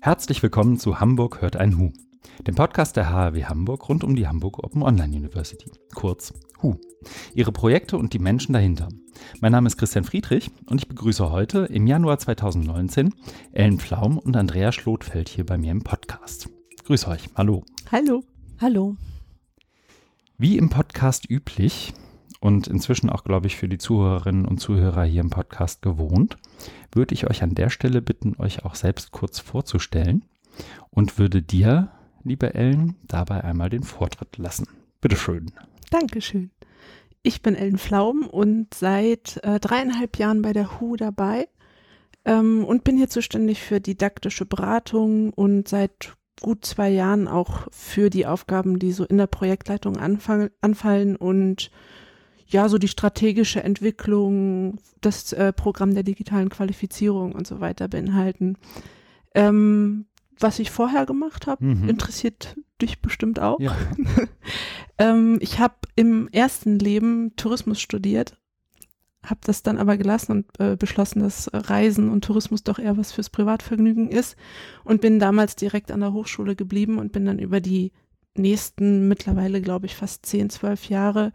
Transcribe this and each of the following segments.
Herzlich willkommen zu Hamburg hört ein Hu, dem Podcast der HAW Hamburg rund um die Hamburg Open Online University, kurz HU. Ihre Projekte und die Menschen dahinter. Mein Name ist Christian Friedrich und ich begrüße heute im Januar 2019 Ellen Pflaum und Andrea Schlotfeld hier bei mir im Podcast. Grüße euch. Hallo. Hallo. Hallo. Wie im Podcast üblich und inzwischen auch, glaube ich, für die Zuhörerinnen und Zuhörer hier im Podcast gewohnt, würde ich euch an der Stelle bitten, euch auch selbst kurz vorzustellen und würde dir, liebe Ellen, dabei einmal den Vortritt lassen. Bitteschön. Dankeschön. Ich bin Ellen Flaum und seit äh, dreieinhalb Jahren bei der HU dabei ähm, und bin hier zuständig für didaktische Beratung und seit gut zwei Jahren auch für die Aufgaben, die so in der Projektleitung anfallen und ja, so die strategische Entwicklung, das äh, Programm der digitalen Qualifizierung und so weiter beinhalten. Ähm, was ich vorher gemacht habe, mhm. interessiert dich bestimmt auch. Ja. ähm, ich habe im ersten Leben Tourismus studiert, habe das dann aber gelassen und äh, beschlossen, dass Reisen und Tourismus doch eher was fürs Privatvergnügen ist und bin damals direkt an der Hochschule geblieben und bin dann über die nächsten mittlerweile, glaube ich, fast zehn, zwölf Jahre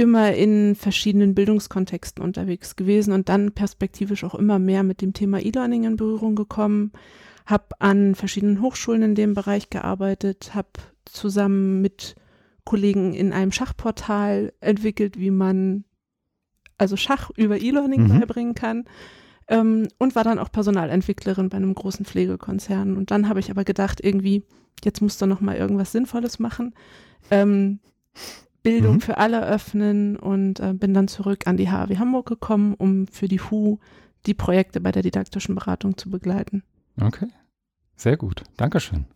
immer in verschiedenen Bildungskontexten unterwegs gewesen und dann perspektivisch auch immer mehr mit dem Thema E-Learning in Berührung gekommen, habe an verschiedenen Hochschulen in dem Bereich gearbeitet, habe zusammen mit Kollegen in einem Schachportal entwickelt, wie man also Schach über E-Learning mhm. beibringen kann ähm, und war dann auch Personalentwicklerin bei einem großen Pflegekonzern. Und dann habe ich aber gedacht, irgendwie, jetzt musst du noch mal irgendwas Sinnvolles machen. Ähm, Bildung mhm. für alle öffnen und äh, bin dann zurück an die HW Hamburg gekommen, um für die HU die Projekte bei der didaktischen Beratung zu begleiten. Okay, sehr gut. Dankeschön.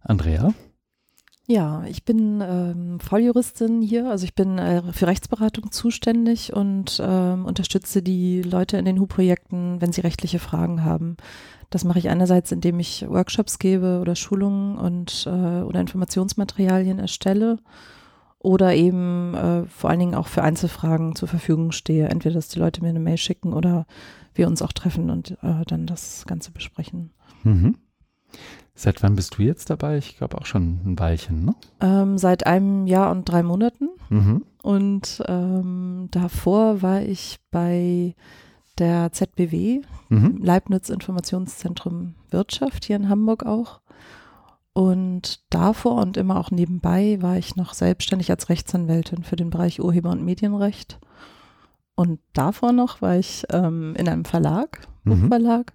Andrea? Ja, ich bin ähm, Volljuristin hier, also ich bin äh, für Rechtsberatung zuständig und ähm, unterstütze die Leute in den HU-Projekten, wenn sie rechtliche Fragen haben. Das mache ich einerseits, indem ich Workshops gebe oder Schulungen und äh, oder Informationsmaterialien erstelle oder eben äh, vor allen Dingen auch für Einzelfragen zur Verfügung stehe. Entweder, dass die Leute mir eine Mail schicken oder wir uns auch treffen und äh, dann das Ganze besprechen. Mhm. Seit wann bist du jetzt dabei? Ich glaube auch schon ein Weilchen, ne? Ähm, seit einem Jahr und drei Monaten. Mhm. Und ähm, davor war ich bei der ZBW, mhm. Leibniz Informationszentrum Wirtschaft hier in Hamburg auch. Und davor und immer auch nebenbei war ich noch selbstständig als Rechtsanwältin für den Bereich Urheber- und Medienrecht. Und davor noch war ich ähm, in einem Verlag, mhm. Buchverlag.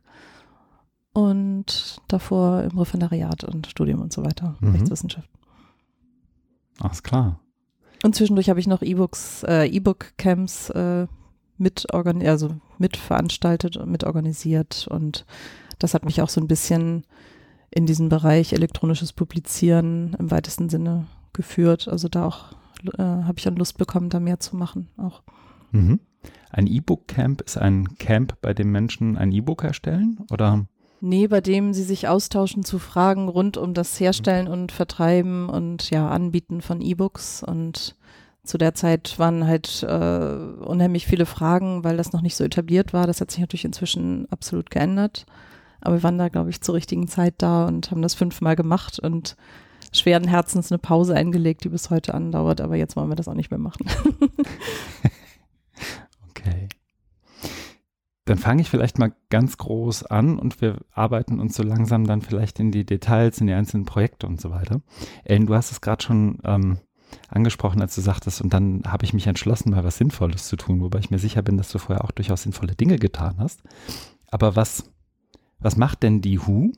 Und davor im Referendariat und Studium und so weiter, mhm. Rechtswissenschaft. Alles klar. Und zwischendurch habe ich noch E-Books, äh, E-Book-Camps äh, mit, also mit veranstaltet und mit organisiert. Und das hat mich auch so ein bisschen in diesen Bereich elektronisches Publizieren im weitesten Sinne geführt. Also da auch äh, habe ich dann Lust bekommen, da mehr zu machen auch. Mhm. Ein E-Book-Camp ist ein Camp, bei dem Menschen ein E-Book erstellen oder? Nee, bei dem sie sich austauschen zu Fragen rund um das Herstellen und Vertreiben und ja, Anbieten von E-Books. Und zu der Zeit waren halt äh, unheimlich viele Fragen, weil das noch nicht so etabliert war. Das hat sich natürlich inzwischen absolut geändert. Aber wir waren da, glaube ich, zur richtigen Zeit da und haben das fünfmal gemacht und schweren Herzens eine Pause eingelegt, die bis heute andauert. Aber jetzt wollen wir das auch nicht mehr machen. okay. Dann fange ich vielleicht mal ganz groß an und wir arbeiten uns so langsam dann vielleicht in die Details, in die einzelnen Projekte und so weiter. Ellen, du hast es gerade schon ähm, angesprochen, als du sagtest, und dann habe ich mich entschlossen, mal was Sinnvolles zu tun, wobei ich mir sicher bin, dass du vorher auch durchaus sinnvolle Dinge getan hast. Aber was was macht denn die HU?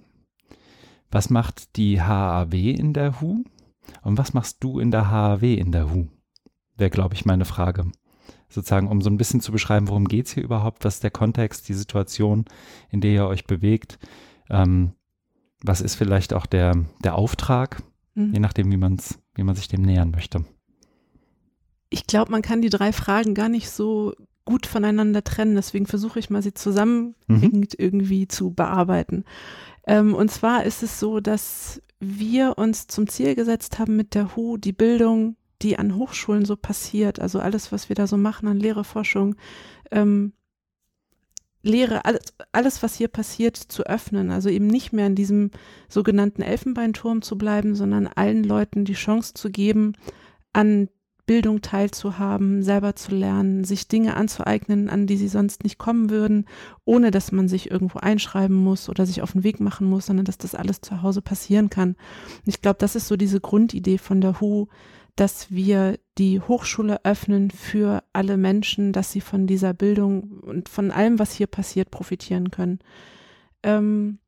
Was macht die HAW in der HU? Und was machst du in der HAW in der HU? Wäre, glaube ich, meine Frage. Sozusagen, um so ein bisschen zu beschreiben, worum geht es hier überhaupt, was ist der Kontext, die Situation, in der ihr euch bewegt. Ähm, was ist vielleicht auch der, der Auftrag, mhm. je nachdem, wie, man's, wie man sich dem nähern möchte. Ich glaube, man kann die drei Fragen gar nicht so gut voneinander trennen. Deswegen versuche ich mal, sie zusammenhängend mhm. irgendwie zu bearbeiten. Ähm, und zwar ist es so, dass wir uns zum Ziel gesetzt haben mit der HU die Bildung, die an Hochschulen so passiert, also alles, was wir da so machen an Lehre, Forschung, ähm, Lehre, alles, alles, was hier passiert, zu öffnen. Also eben nicht mehr in diesem sogenannten Elfenbeinturm zu bleiben, sondern allen Leuten die Chance zu geben, an Bildung teilzuhaben, selber zu lernen, sich Dinge anzueignen, an die sie sonst nicht kommen würden, ohne dass man sich irgendwo einschreiben muss oder sich auf den Weg machen muss, sondern dass das alles zu Hause passieren kann. Und ich glaube, das ist so diese Grundidee von der HU, dass wir die Hochschule öffnen für alle Menschen, dass sie von dieser Bildung und von allem, was hier passiert, profitieren können. Ähm,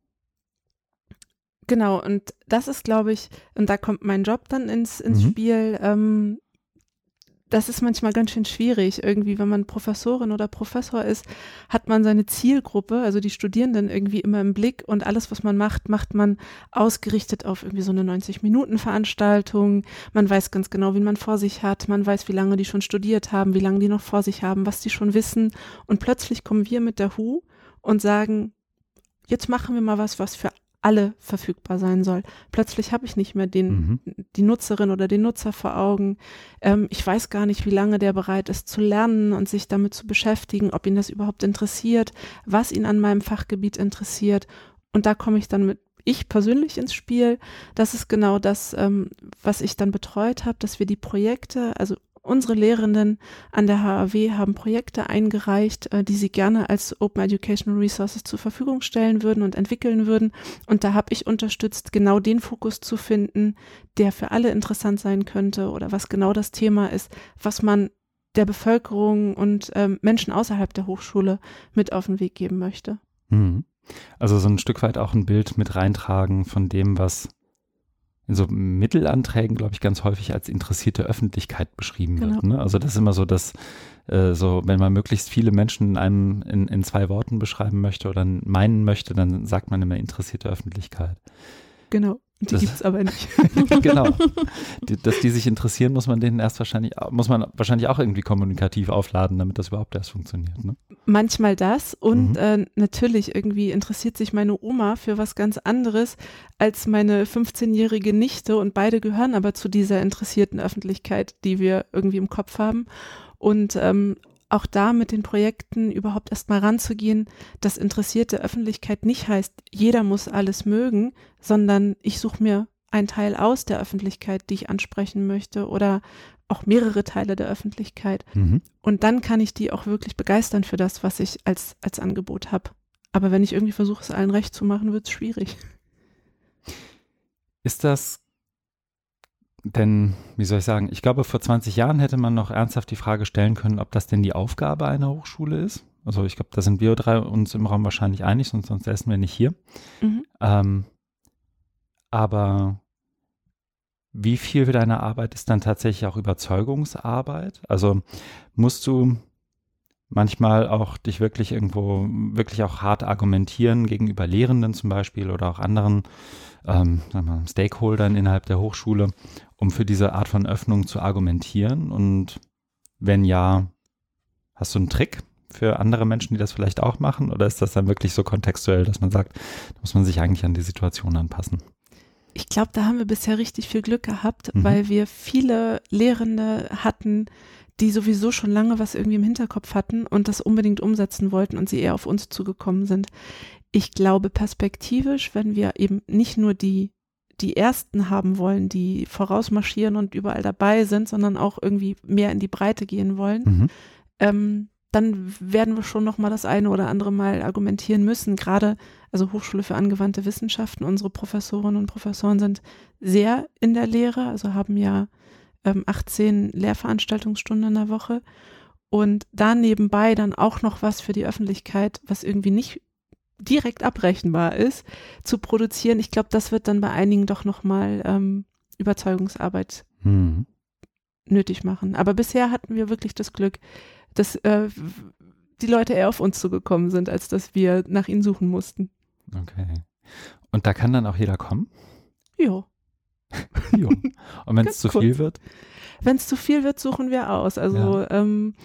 genau, und das ist, glaube ich, und da kommt mein Job dann ins, ins mhm. Spiel, ähm, das ist manchmal ganz schön schwierig. Irgendwie, wenn man Professorin oder Professor ist, hat man seine Zielgruppe, also die Studierenden irgendwie immer im Blick und alles, was man macht, macht man ausgerichtet auf irgendwie so eine 90-Minuten-Veranstaltung. Man weiß ganz genau, wen man vor sich hat. Man weiß, wie lange die schon studiert haben, wie lange die noch vor sich haben, was die schon wissen. Und plötzlich kommen wir mit der HU und sagen, jetzt machen wir mal was, was für alle verfügbar sein soll. Plötzlich habe ich nicht mehr den, mhm. die Nutzerin oder den Nutzer vor Augen. Ähm, ich weiß gar nicht, wie lange der bereit ist zu lernen und sich damit zu beschäftigen, ob ihn das überhaupt interessiert, was ihn an meinem Fachgebiet interessiert. Und da komme ich dann mit ich persönlich ins Spiel. Das ist genau das, ähm, was ich dann betreut habe, dass wir die Projekte, also Unsere Lehrenden an der HAW haben Projekte eingereicht, äh, die sie gerne als Open Educational Resources zur Verfügung stellen würden und entwickeln würden. Und da habe ich unterstützt, genau den Fokus zu finden, der für alle interessant sein könnte oder was genau das Thema ist, was man der Bevölkerung und ähm, Menschen außerhalb der Hochschule mit auf den Weg geben möchte. Mhm. Also so ein Stück weit auch ein Bild mit reintragen von dem, was in so Mittelanträgen, glaube ich, ganz häufig als interessierte Öffentlichkeit beschrieben genau. wird. Ne? Also das ist immer so, dass äh, so, wenn man möglichst viele Menschen in einem in, in zwei Worten beschreiben möchte oder meinen möchte, dann sagt man immer interessierte Öffentlichkeit. Genau. Die gibt es aber nicht. genau. Die, dass die sich interessieren, muss man denen erst wahrscheinlich, muss man wahrscheinlich auch irgendwie kommunikativ aufladen, damit das überhaupt erst funktioniert. Ne? Manchmal das und mhm. äh, natürlich irgendwie interessiert sich meine Oma für was ganz anderes als meine 15-jährige Nichte und beide gehören aber zu dieser interessierten Öffentlichkeit, die wir irgendwie im Kopf haben. Und ähm, auch da mit den Projekten überhaupt erstmal ranzugehen, dass interessierte Öffentlichkeit nicht heißt, jeder muss alles mögen, sondern ich suche mir einen Teil aus der Öffentlichkeit, die ich ansprechen möchte oder auch mehrere Teile der Öffentlichkeit. Mhm. Und dann kann ich die auch wirklich begeistern für das, was ich als, als Angebot habe. Aber wenn ich irgendwie versuche, es allen recht zu machen, wird es schwierig. Ist das denn, wie soll ich sagen, ich glaube, vor 20 Jahren hätte man noch ernsthaft die Frage stellen können, ob das denn die Aufgabe einer Hochschule ist. Also ich glaube, da sind wir drei uns im Raum wahrscheinlich einig, sonst, sonst essen wir nicht hier. Mhm. Ähm, aber wie viel deiner Arbeit ist dann tatsächlich auch Überzeugungsarbeit? Also musst du manchmal auch dich wirklich irgendwo, wirklich auch hart argumentieren gegenüber Lehrenden zum Beispiel oder auch anderen ähm, mal, Stakeholdern innerhalb der Hochschule, um für diese Art von Öffnung zu argumentieren? Und wenn ja, hast du einen Trick für andere Menschen, die das vielleicht auch machen? Oder ist das dann wirklich so kontextuell, dass man sagt, da muss man sich eigentlich an die Situation anpassen? Ich glaube, da haben wir bisher richtig viel Glück gehabt, mhm. weil wir viele Lehrende hatten, die sowieso schon lange was irgendwie im Hinterkopf hatten und das unbedingt umsetzen wollten und sie eher auf uns zugekommen sind ich glaube perspektivisch, wenn wir eben nicht nur die die ersten haben wollen, die vorausmarschieren und überall dabei sind, sondern auch irgendwie mehr in die Breite gehen wollen, mhm. ähm, dann werden wir schon noch mal das eine oder andere Mal argumentieren müssen. Gerade also Hochschule für angewandte Wissenschaften, unsere Professorinnen und Professoren sind sehr in der Lehre, also haben ja ähm, 18 Lehrveranstaltungsstunden in der Woche und da nebenbei dann auch noch was für die Öffentlichkeit, was irgendwie nicht direkt abrechenbar ist, zu produzieren. Ich glaube, das wird dann bei einigen doch nochmal ähm, Überzeugungsarbeit mhm. nötig machen. Aber bisher hatten wir wirklich das Glück, dass äh, die Leute eher auf uns zugekommen sind, als dass wir nach ihnen suchen mussten. Okay. Und da kann dann auch jeder kommen? Jo. jo. Und wenn es zu viel wird? Wenn es zu viel wird, suchen wir aus. Also ja. ähm,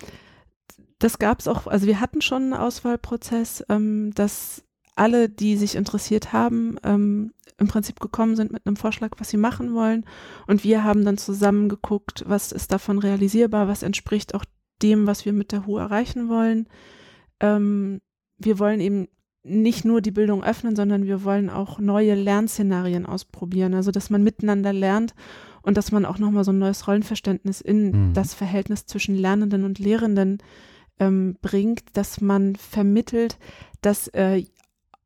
das gab es auch, also wir hatten schon einen Auswahlprozess, ähm, dass alle, die sich interessiert haben, ähm, im Prinzip gekommen sind mit einem Vorschlag, was sie machen wollen. Und wir haben dann zusammen geguckt, was ist davon realisierbar, was entspricht auch dem, was wir mit der HU erreichen wollen. Ähm, wir wollen eben nicht nur die Bildung öffnen, sondern wir wollen auch neue Lernszenarien ausprobieren. Also dass man miteinander lernt und dass man auch nochmal so ein neues Rollenverständnis in mhm. das Verhältnis zwischen Lernenden und Lehrenden ähm, bringt, dass man vermittelt, dass äh,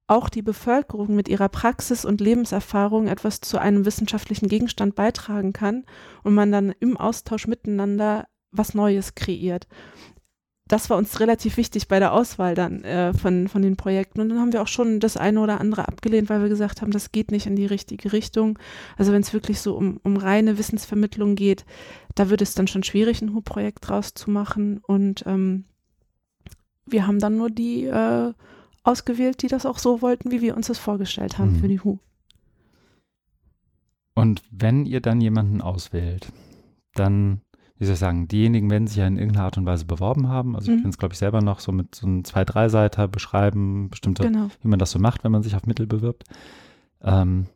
auch die Bevölkerung mit ihrer Praxis und Lebenserfahrung etwas zu einem wissenschaftlichen Gegenstand beitragen kann und man dann im Austausch miteinander was Neues kreiert. Das war uns relativ wichtig bei der Auswahl dann äh, von, von den Projekten. Und dann haben wir auch schon das eine oder andere abgelehnt, weil wir gesagt haben, das geht nicht in die richtige Richtung. Also wenn es wirklich so um, um reine Wissensvermittlung geht, da wird es dann schon schwierig, ein HU-Projekt draus zu machen. Und ähm, wir haben dann nur die äh, ausgewählt, die das auch so wollten, wie wir uns das vorgestellt haben mhm. für die HU. Und wenn ihr dann jemanden auswählt, dann, wie soll ich sagen, diejenigen werden sich ja in irgendeiner Art und Weise beworben haben. Also mhm. ich kann es, glaube ich, selber noch so mit so einem zwei, drei Seiter beschreiben, bestimmte, genau. wie man das so macht, wenn man sich auf Mittel bewirbt. Ähm,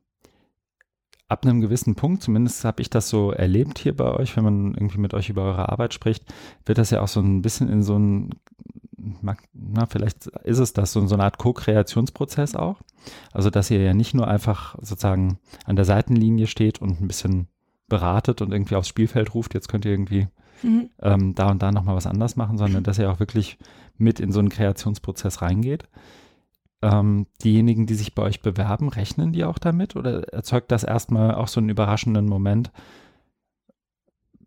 ab einem gewissen Punkt, zumindest habe ich das so erlebt hier bei euch, wenn man irgendwie mit euch über eure Arbeit spricht, wird das ja auch so ein bisschen in so ein na, vielleicht ist es das, so, so eine Art Co-Kreationsprozess auch. Also, dass ihr ja nicht nur einfach sozusagen an der Seitenlinie steht und ein bisschen beratet und irgendwie aufs Spielfeld ruft, jetzt könnt ihr irgendwie mhm. ähm, da und da nochmal was anders machen, sondern dass ihr auch wirklich mit in so einen Kreationsprozess reingeht. Ähm, diejenigen, die sich bei euch bewerben, rechnen die auch damit oder erzeugt das erstmal auch so einen überraschenden Moment,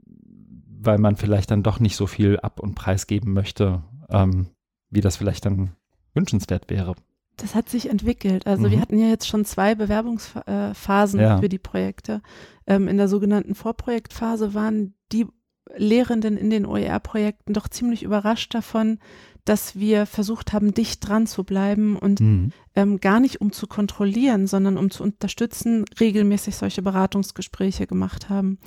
weil man vielleicht dann doch nicht so viel ab- und preisgeben möchte, ähm, wie das vielleicht dann wünschenswert wäre. Das hat sich entwickelt. Also mhm. wir hatten ja jetzt schon zwei Bewerbungsphasen ja. für die Projekte. Ähm, in der sogenannten Vorprojektphase waren die Lehrenden in den OER-Projekten doch ziemlich überrascht davon, dass wir versucht haben, dicht dran zu bleiben und mhm. ähm, gar nicht um zu kontrollieren, sondern um zu unterstützen, regelmäßig solche Beratungsgespräche gemacht haben.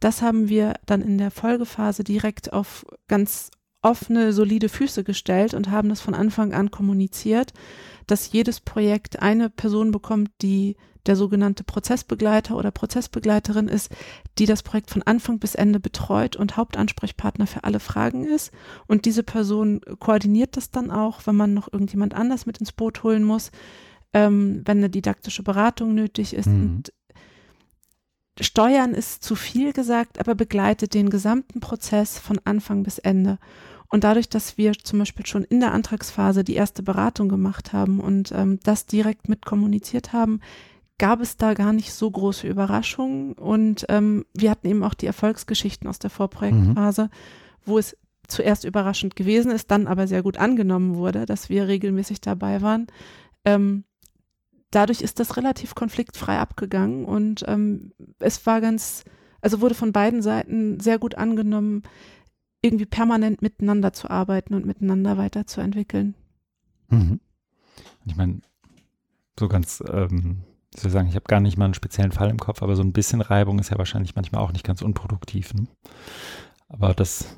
Das haben wir dann in der Folgephase direkt auf ganz offene, solide Füße gestellt und haben das von Anfang an kommuniziert, dass jedes Projekt eine Person bekommt, die der sogenannte Prozessbegleiter oder Prozessbegleiterin ist, die das Projekt von Anfang bis Ende betreut und Hauptansprechpartner für alle Fragen ist. Und diese Person koordiniert das dann auch, wenn man noch irgendjemand anders mit ins Boot holen muss, ähm, wenn eine didaktische Beratung nötig ist. Mhm. Und Steuern ist zu viel gesagt, aber begleitet den gesamten Prozess von Anfang bis Ende. Und dadurch, dass wir zum Beispiel schon in der Antragsphase die erste Beratung gemacht haben und ähm, das direkt mit kommuniziert haben, gab es da gar nicht so große Überraschungen. Und ähm, wir hatten eben auch die Erfolgsgeschichten aus der Vorprojektphase, mhm. wo es zuerst überraschend gewesen ist, dann aber sehr gut angenommen wurde, dass wir regelmäßig dabei waren. Ähm, dadurch ist das relativ konfliktfrei abgegangen und ähm, es war ganz, also wurde von beiden Seiten sehr gut angenommen, irgendwie permanent miteinander zu arbeiten und miteinander weiterzuentwickeln. Mhm. Ich meine, so ganz, ähm, ich soll sagen, ich habe gar nicht mal einen speziellen Fall im Kopf, aber so ein bisschen Reibung ist ja wahrscheinlich manchmal auch nicht ganz unproduktiv. Ne? Aber das.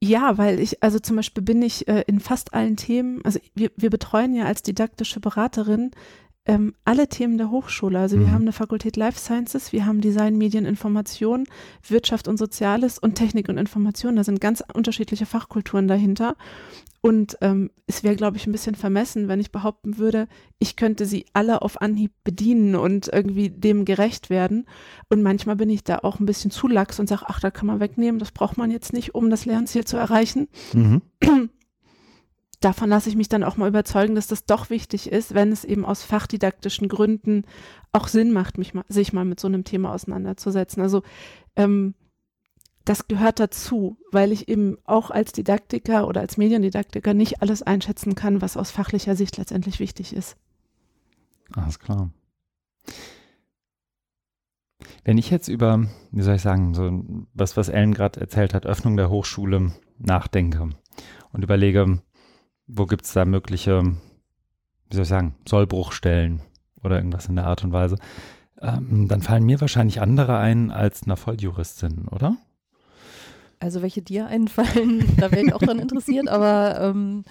Ja, weil ich, also zum Beispiel bin ich äh, in fast allen Themen, also wir, wir betreuen ja als didaktische Beraterin ähm, alle Themen der Hochschule. Also wir mhm. haben eine Fakultät Life Sciences, wir haben Design, Medien, Information, Wirtschaft und Soziales und Technik und Information. Da sind ganz unterschiedliche Fachkulturen dahinter. Und ähm, es wäre, glaube ich, ein bisschen vermessen, wenn ich behaupten würde, ich könnte sie alle auf Anhieb bedienen und irgendwie dem gerecht werden. Und manchmal bin ich da auch ein bisschen zu lax und sage, ach, da kann man wegnehmen, das braucht man jetzt nicht, um das Lernziel zu erreichen. Mhm. davon lasse ich mich dann auch mal überzeugen, dass das doch wichtig ist, wenn es eben aus fachdidaktischen Gründen auch Sinn macht, mich mal, sich mal mit so einem Thema auseinanderzusetzen. Also ähm, das gehört dazu, weil ich eben auch als Didaktiker oder als Mediendidaktiker nicht alles einschätzen kann, was aus fachlicher Sicht letztendlich wichtig ist. Alles klar. Wenn ich jetzt über, wie soll ich sagen, so was, was Ellen gerade erzählt hat, Öffnung der Hochschule nachdenke und überlege, wo gibt es da mögliche, wie soll ich sagen, Sollbruchstellen oder irgendwas in der Art und Weise? Ähm, dann fallen mir wahrscheinlich andere ein als einer Volljuristin, oder? Also welche dir einfallen, da wäre ich auch dran interessiert, aber ähm,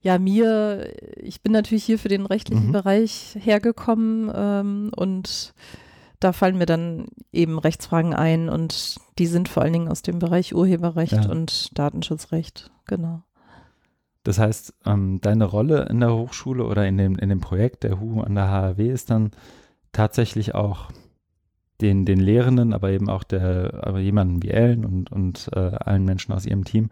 ja, mir, ich bin natürlich hier für den rechtlichen mhm. Bereich hergekommen ähm, und da fallen mir dann eben Rechtsfragen ein und die sind vor allen Dingen aus dem Bereich Urheberrecht ja. und Datenschutzrecht, genau. Das heißt, ähm, deine Rolle in der Hochschule oder in dem, in dem Projekt der HU an der HAW ist dann tatsächlich auch den, den Lehrenden, aber eben auch der, aber jemanden wie Ellen und, und äh, allen Menschen aus ihrem Team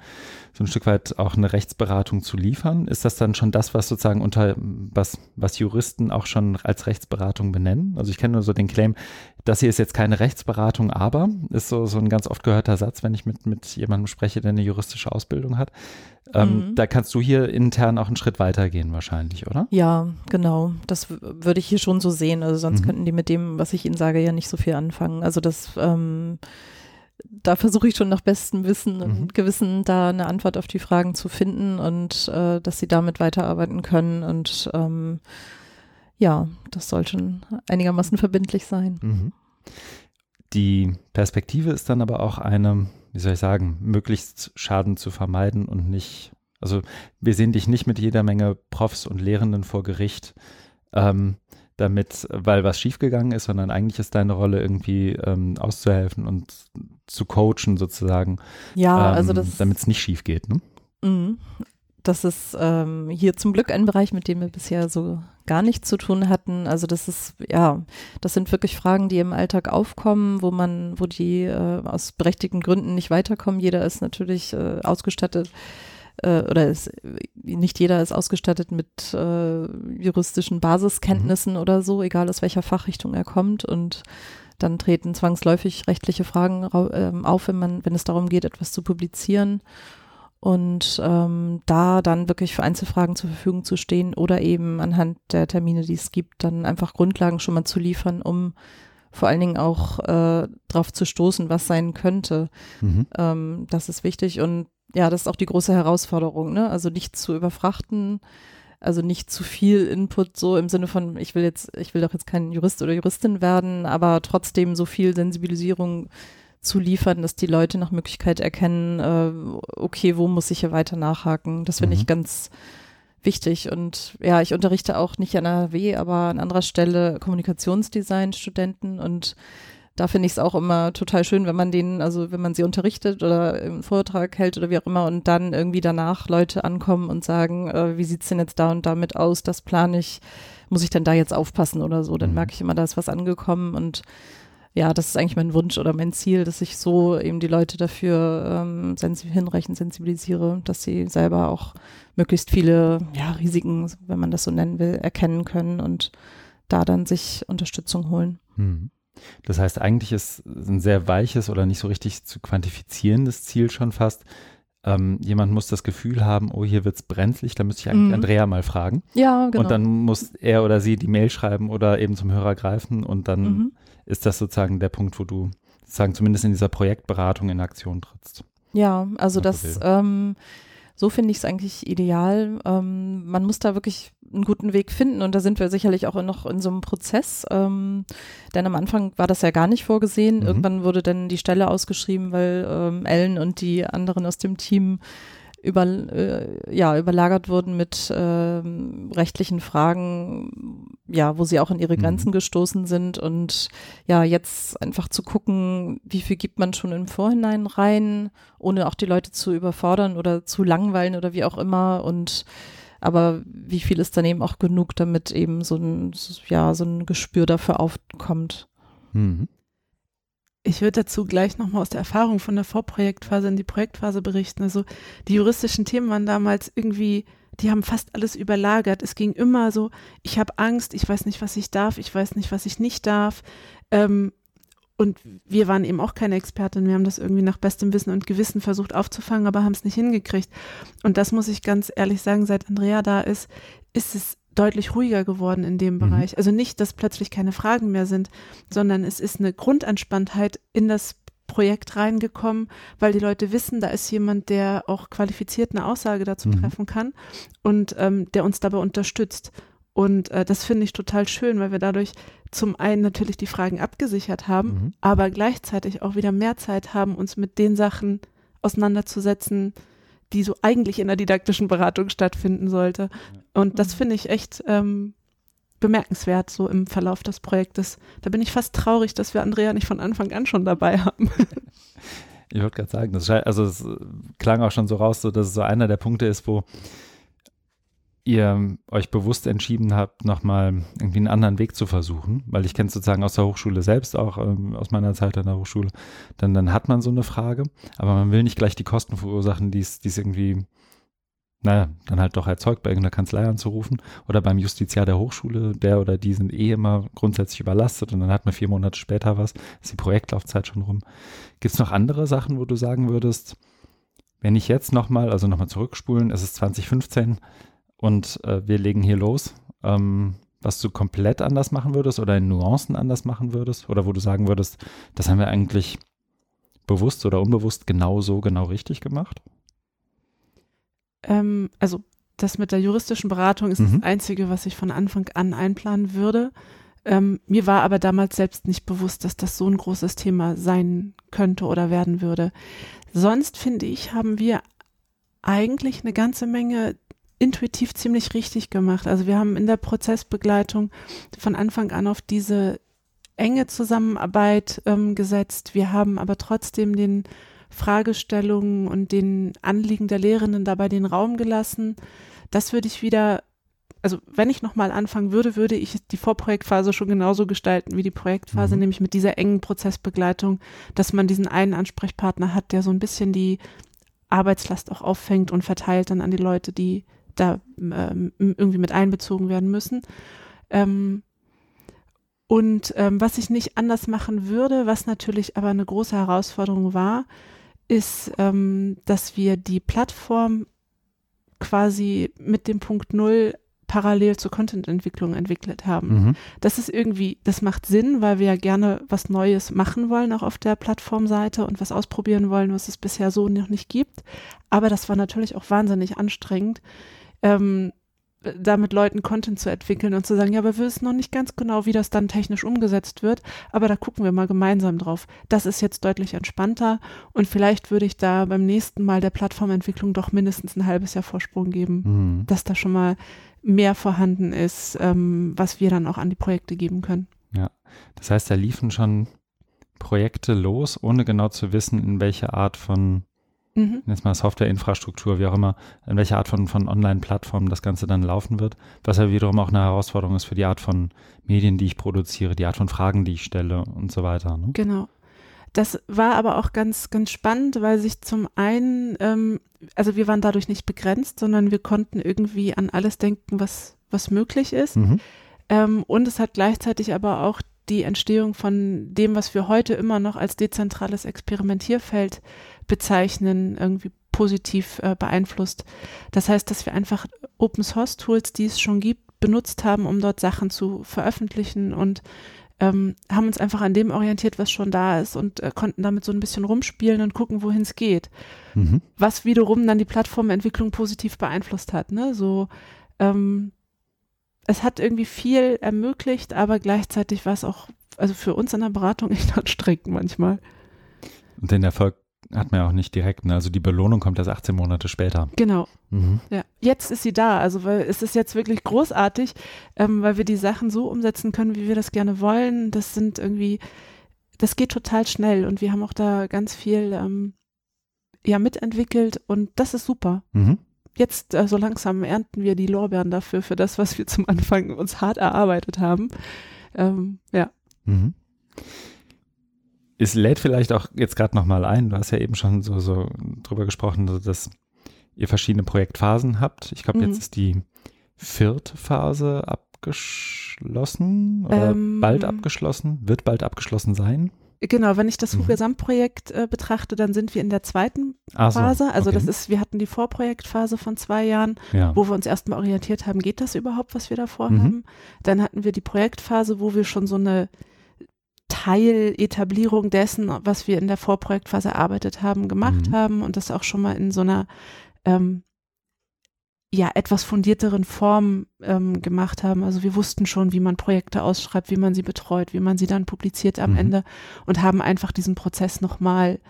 so ein Stück weit auch eine Rechtsberatung zu liefern. Ist das dann schon das, was sozusagen unter, was, was Juristen auch schon als Rechtsberatung benennen? Also ich kenne nur so den Claim, das hier ist jetzt keine Rechtsberatung, aber ist so, so ein ganz oft gehörter Satz, wenn ich mit, mit jemandem spreche, der eine juristische Ausbildung hat. Ähm, mhm. Da kannst du hier intern auch einen Schritt weitergehen wahrscheinlich, oder? Ja, genau. Das würde ich hier schon so sehen. Also sonst mhm. könnten die mit dem, was ich ihnen sage, ja nicht so viel anfangen. Also das, ähm, da versuche ich schon nach bestem Wissen und mhm. Gewissen da eine Antwort auf die Fragen zu finden und äh, dass sie damit weiterarbeiten können und ähm, ja, das soll schon einigermaßen verbindlich sein. Mhm. Die Perspektive ist dann aber auch eine, wie soll ich sagen, möglichst Schaden zu vermeiden und nicht, also wir sehen dich nicht mit jeder Menge Profs und Lehrenden vor Gericht, ähm, damit, weil was schiefgegangen ist, sondern eigentlich ist deine Rolle irgendwie ähm, auszuhelfen und zu coachen sozusagen. Ja, ähm, also das. Damit es nicht schief geht, ne? Das ist ähm, hier zum Glück ein Bereich, mit dem wir bisher so gar nichts zu tun hatten. Also das ist, ja, das sind wirklich Fragen, die im Alltag aufkommen, wo man, wo die äh, aus berechtigten Gründen nicht weiterkommen. Jeder ist natürlich äh, ausgestattet äh, oder ist, nicht jeder ist ausgestattet mit äh, juristischen Basiskenntnissen mhm. oder so, egal aus welcher Fachrichtung er kommt und dann treten zwangsläufig rechtliche Fragen ähm, auf, wenn man, wenn es darum geht, etwas zu publizieren und ähm, da dann wirklich für Einzelfragen zur Verfügung zu stehen oder eben anhand der Termine, die es gibt, dann einfach Grundlagen schon mal zu liefern, um vor allen Dingen auch äh, drauf zu stoßen, was sein könnte. Mhm. Ähm, das ist wichtig und ja, das ist auch die große Herausforderung, ne? Also nicht zu überfrachten, also nicht zu viel Input, so im Sinne von, ich will jetzt, ich will doch jetzt kein Jurist oder Juristin werden, aber trotzdem so viel Sensibilisierung zu liefern, dass die Leute nach Möglichkeit erkennen, äh, okay, wo muss ich hier weiter nachhaken? Das finde mhm. ich ganz wichtig. Und ja, ich unterrichte auch nicht an der W, aber an anderer Stelle Kommunikationsdesign-Studenten und da finde ich es auch immer total schön, wenn man denen, also wenn man sie unterrichtet oder im Vortrag hält oder wie auch immer und dann irgendwie danach Leute ankommen und sagen, äh, wie sieht's denn jetzt da und damit aus, das plane ich, muss ich denn da jetzt aufpassen oder so, dann mhm. merke ich immer, da ist was angekommen und ja, das ist eigentlich mein Wunsch oder mein Ziel, dass ich so eben die Leute dafür ähm, sensi hinreichend sensibilisiere, dass sie selber auch möglichst viele ja, Risiken, wenn man das so nennen will, erkennen können und da dann sich Unterstützung holen. Hm. Das heißt, eigentlich ist ein sehr weiches oder nicht so richtig zu quantifizierendes Ziel schon fast. Ähm, jemand muss das Gefühl haben, oh, hier wird es brenzlig, da müsste ich eigentlich mhm. Andrea mal fragen. Ja, genau. Und dann muss er oder sie die Mail schreiben oder eben zum Hörer greifen und dann mhm ist das sozusagen der Punkt, wo du sozusagen zumindest in dieser Projektberatung in Aktion trittst. Ja, also das, ähm, so finde ich es eigentlich ideal. Ähm, man muss da wirklich einen guten Weg finden und da sind wir sicherlich auch noch in so einem Prozess. Ähm, denn am Anfang war das ja gar nicht vorgesehen. Mhm. Irgendwann wurde dann die Stelle ausgeschrieben, weil ähm, Ellen und die anderen aus dem Team über, äh, ja, überlagert wurden mit äh, rechtlichen Fragen, ja, wo sie auch an ihre mhm. Grenzen mhm. gestoßen sind und ja, jetzt einfach zu gucken, wie viel gibt man schon im Vorhinein rein, ohne auch die Leute zu überfordern oder zu langweilen oder wie auch immer und aber wie viel ist dann eben auch genug, damit eben so ein, ja, so ein Gespür dafür aufkommt. Mhm. Ich würde dazu gleich nochmal aus der Erfahrung von der Vorprojektphase in die Projektphase berichten. Also die juristischen Themen waren damals irgendwie, die haben fast alles überlagert. Es ging immer so, ich habe Angst, ich weiß nicht, was ich darf, ich weiß nicht, was ich nicht darf. Ähm, und wir waren eben auch keine Expertin. Wir haben das irgendwie nach bestem Wissen und Gewissen versucht aufzufangen, aber haben es nicht hingekriegt. Und das muss ich ganz ehrlich sagen, seit Andrea da ist, ist es deutlich ruhiger geworden in dem mhm. Bereich. Also nicht, dass plötzlich keine Fragen mehr sind, sondern es ist eine Grundantspanntheit in das Projekt reingekommen, weil die Leute wissen, da ist jemand, der auch qualifiziert eine Aussage dazu mhm. treffen kann und ähm, der uns dabei unterstützt. Und äh, das finde ich total schön, weil wir dadurch zum einen natürlich die Fragen abgesichert haben, mhm. aber gleichzeitig auch wieder mehr Zeit haben, uns mit den Sachen auseinanderzusetzen, die so eigentlich in der didaktischen Beratung stattfinden sollte. Und das mhm. finde ich echt ähm, bemerkenswert, so im Verlauf des Projektes. Da bin ich fast traurig, dass wir Andrea nicht von Anfang an schon dabei haben. Ich wollte gerade sagen, das scheint, also es klang auch schon so raus, so dass es so einer der Punkte ist, wo ihr euch bewusst entschieden habt, nochmal irgendwie einen anderen Weg zu versuchen, weil ich kenne es sozusagen aus der Hochschule selbst, auch ähm, aus meiner Zeit an der Hochschule, dann, dann hat man so eine Frage, aber man will nicht gleich die Kosten verursachen, die es irgendwie, naja, dann halt doch erzeugt, bei irgendeiner Kanzlei anzurufen oder beim Justiziar der Hochschule, der oder die sind eh immer grundsätzlich überlastet und dann hat man vier Monate später was, ist die Projektlaufzeit schon rum. Gibt es noch andere Sachen, wo du sagen würdest, wenn ich jetzt nochmal, also nochmal zurückspulen, es ist 2015, und äh, wir legen hier los, ähm, was du komplett anders machen würdest oder in Nuancen anders machen würdest oder wo du sagen würdest, das haben wir eigentlich bewusst oder unbewusst genau so, genau richtig gemacht? Ähm, also das mit der juristischen Beratung ist mhm. das Einzige, was ich von Anfang an einplanen würde. Ähm, mir war aber damals selbst nicht bewusst, dass das so ein großes Thema sein könnte oder werden würde. Sonst finde ich, haben wir eigentlich eine ganze Menge intuitiv ziemlich richtig gemacht. Also wir haben in der Prozessbegleitung von Anfang an auf diese enge Zusammenarbeit ähm, gesetzt. Wir haben aber trotzdem den Fragestellungen und den Anliegen der Lehrenden dabei den Raum gelassen. Das würde ich wieder, also wenn ich nochmal anfangen würde, würde ich die Vorprojektphase schon genauso gestalten wie die Projektphase, mhm. nämlich mit dieser engen Prozessbegleitung, dass man diesen einen Ansprechpartner hat, der so ein bisschen die Arbeitslast auch auffängt und verteilt dann an die Leute, die da ähm, irgendwie mit einbezogen werden müssen. Ähm, und ähm, was ich nicht anders machen würde, was natürlich aber eine große Herausforderung war, ist, ähm, dass wir die Plattform quasi mit dem Punkt Null parallel zur Content-Entwicklung entwickelt haben. Mhm. Das ist irgendwie, das macht Sinn, weil wir ja gerne was Neues machen wollen, auch auf der Plattformseite und was ausprobieren wollen, was es bisher so noch nicht gibt. Aber das war natürlich auch wahnsinnig anstrengend, ähm, da mit Leuten Content zu entwickeln und zu sagen, ja, aber wir wissen noch nicht ganz genau, wie das dann technisch umgesetzt wird, aber da gucken wir mal gemeinsam drauf. Das ist jetzt deutlich entspannter und vielleicht würde ich da beim nächsten Mal der Plattformentwicklung doch mindestens ein halbes Jahr Vorsprung geben, mhm. dass da schon mal mehr vorhanden ist, ähm, was wir dann auch an die Projekte geben können. Ja, das heißt, da liefen schon Projekte los, ohne genau zu wissen, in welche Art von mhm. jetzt mal Softwareinfrastruktur, wie auch immer, in welcher Art von, von Online-Plattformen das Ganze dann laufen wird, was ja wiederum auch eine Herausforderung ist für die Art von Medien, die ich produziere, die Art von Fragen, die ich stelle und so weiter. Ne? Genau. Das war aber auch ganz, ganz spannend, weil sich zum einen, ähm, also wir waren dadurch nicht begrenzt, sondern wir konnten irgendwie an alles denken, was, was möglich ist. Mhm. Ähm, und es hat gleichzeitig aber auch die Entstehung von dem, was wir heute immer noch als dezentrales Experimentierfeld bezeichnen, irgendwie positiv äh, beeinflusst. Das heißt, dass wir einfach Open Source Tools, die es schon gibt, benutzt haben, um dort Sachen zu veröffentlichen und ähm, haben uns einfach an dem orientiert, was schon da ist und äh, konnten damit so ein bisschen rumspielen und gucken, wohin es geht. Mhm. Was wiederum dann die Plattformentwicklung positiv beeinflusst hat. Ne? So, ähm, es hat irgendwie viel ermöglicht, aber gleichzeitig war es auch, also für uns in der Beratung echt anstrengend manchmal. Und den Erfolg hat man ja auch nicht direkt, ne? Also die Belohnung kommt erst 18 Monate später. Genau. Mhm. Ja. Jetzt ist sie da. Also weil es ist jetzt wirklich großartig, ähm, weil wir die Sachen so umsetzen können, wie wir das gerne wollen. Das sind irgendwie, das geht total schnell und wir haben auch da ganz viel ähm, ja mitentwickelt und das ist super. Mhm. Jetzt äh, so langsam ernten wir die Lorbeeren dafür, für das, was wir zum Anfang uns hart erarbeitet haben. Ähm, ja. Mhm es lädt vielleicht auch jetzt gerade nochmal ein, du hast ja eben schon so, so drüber gesprochen, dass ihr verschiedene Projektphasen habt. Ich glaube, mhm. jetzt ist die vierte Phase abgeschlossen oder ähm, bald abgeschlossen, wird bald abgeschlossen sein. Genau, wenn ich das mhm. Gesamtprojekt äh, betrachte, dann sind wir in der zweiten so, Phase. Also okay. das ist, wir hatten die Vorprojektphase von zwei Jahren, ja. wo wir uns erstmal orientiert haben, geht das überhaupt, was wir da vorhaben? Mhm. Dann hatten wir die Projektphase, wo wir schon so eine Teiletablierung dessen, was wir in der Vorprojektphase erarbeitet haben, gemacht mhm. haben und das auch schon mal in so einer ähm, ja etwas fundierteren Form ähm, gemacht haben. Also wir wussten schon, wie man Projekte ausschreibt, wie man sie betreut, wie man sie dann publiziert am mhm. Ende und haben einfach diesen Prozess nochmal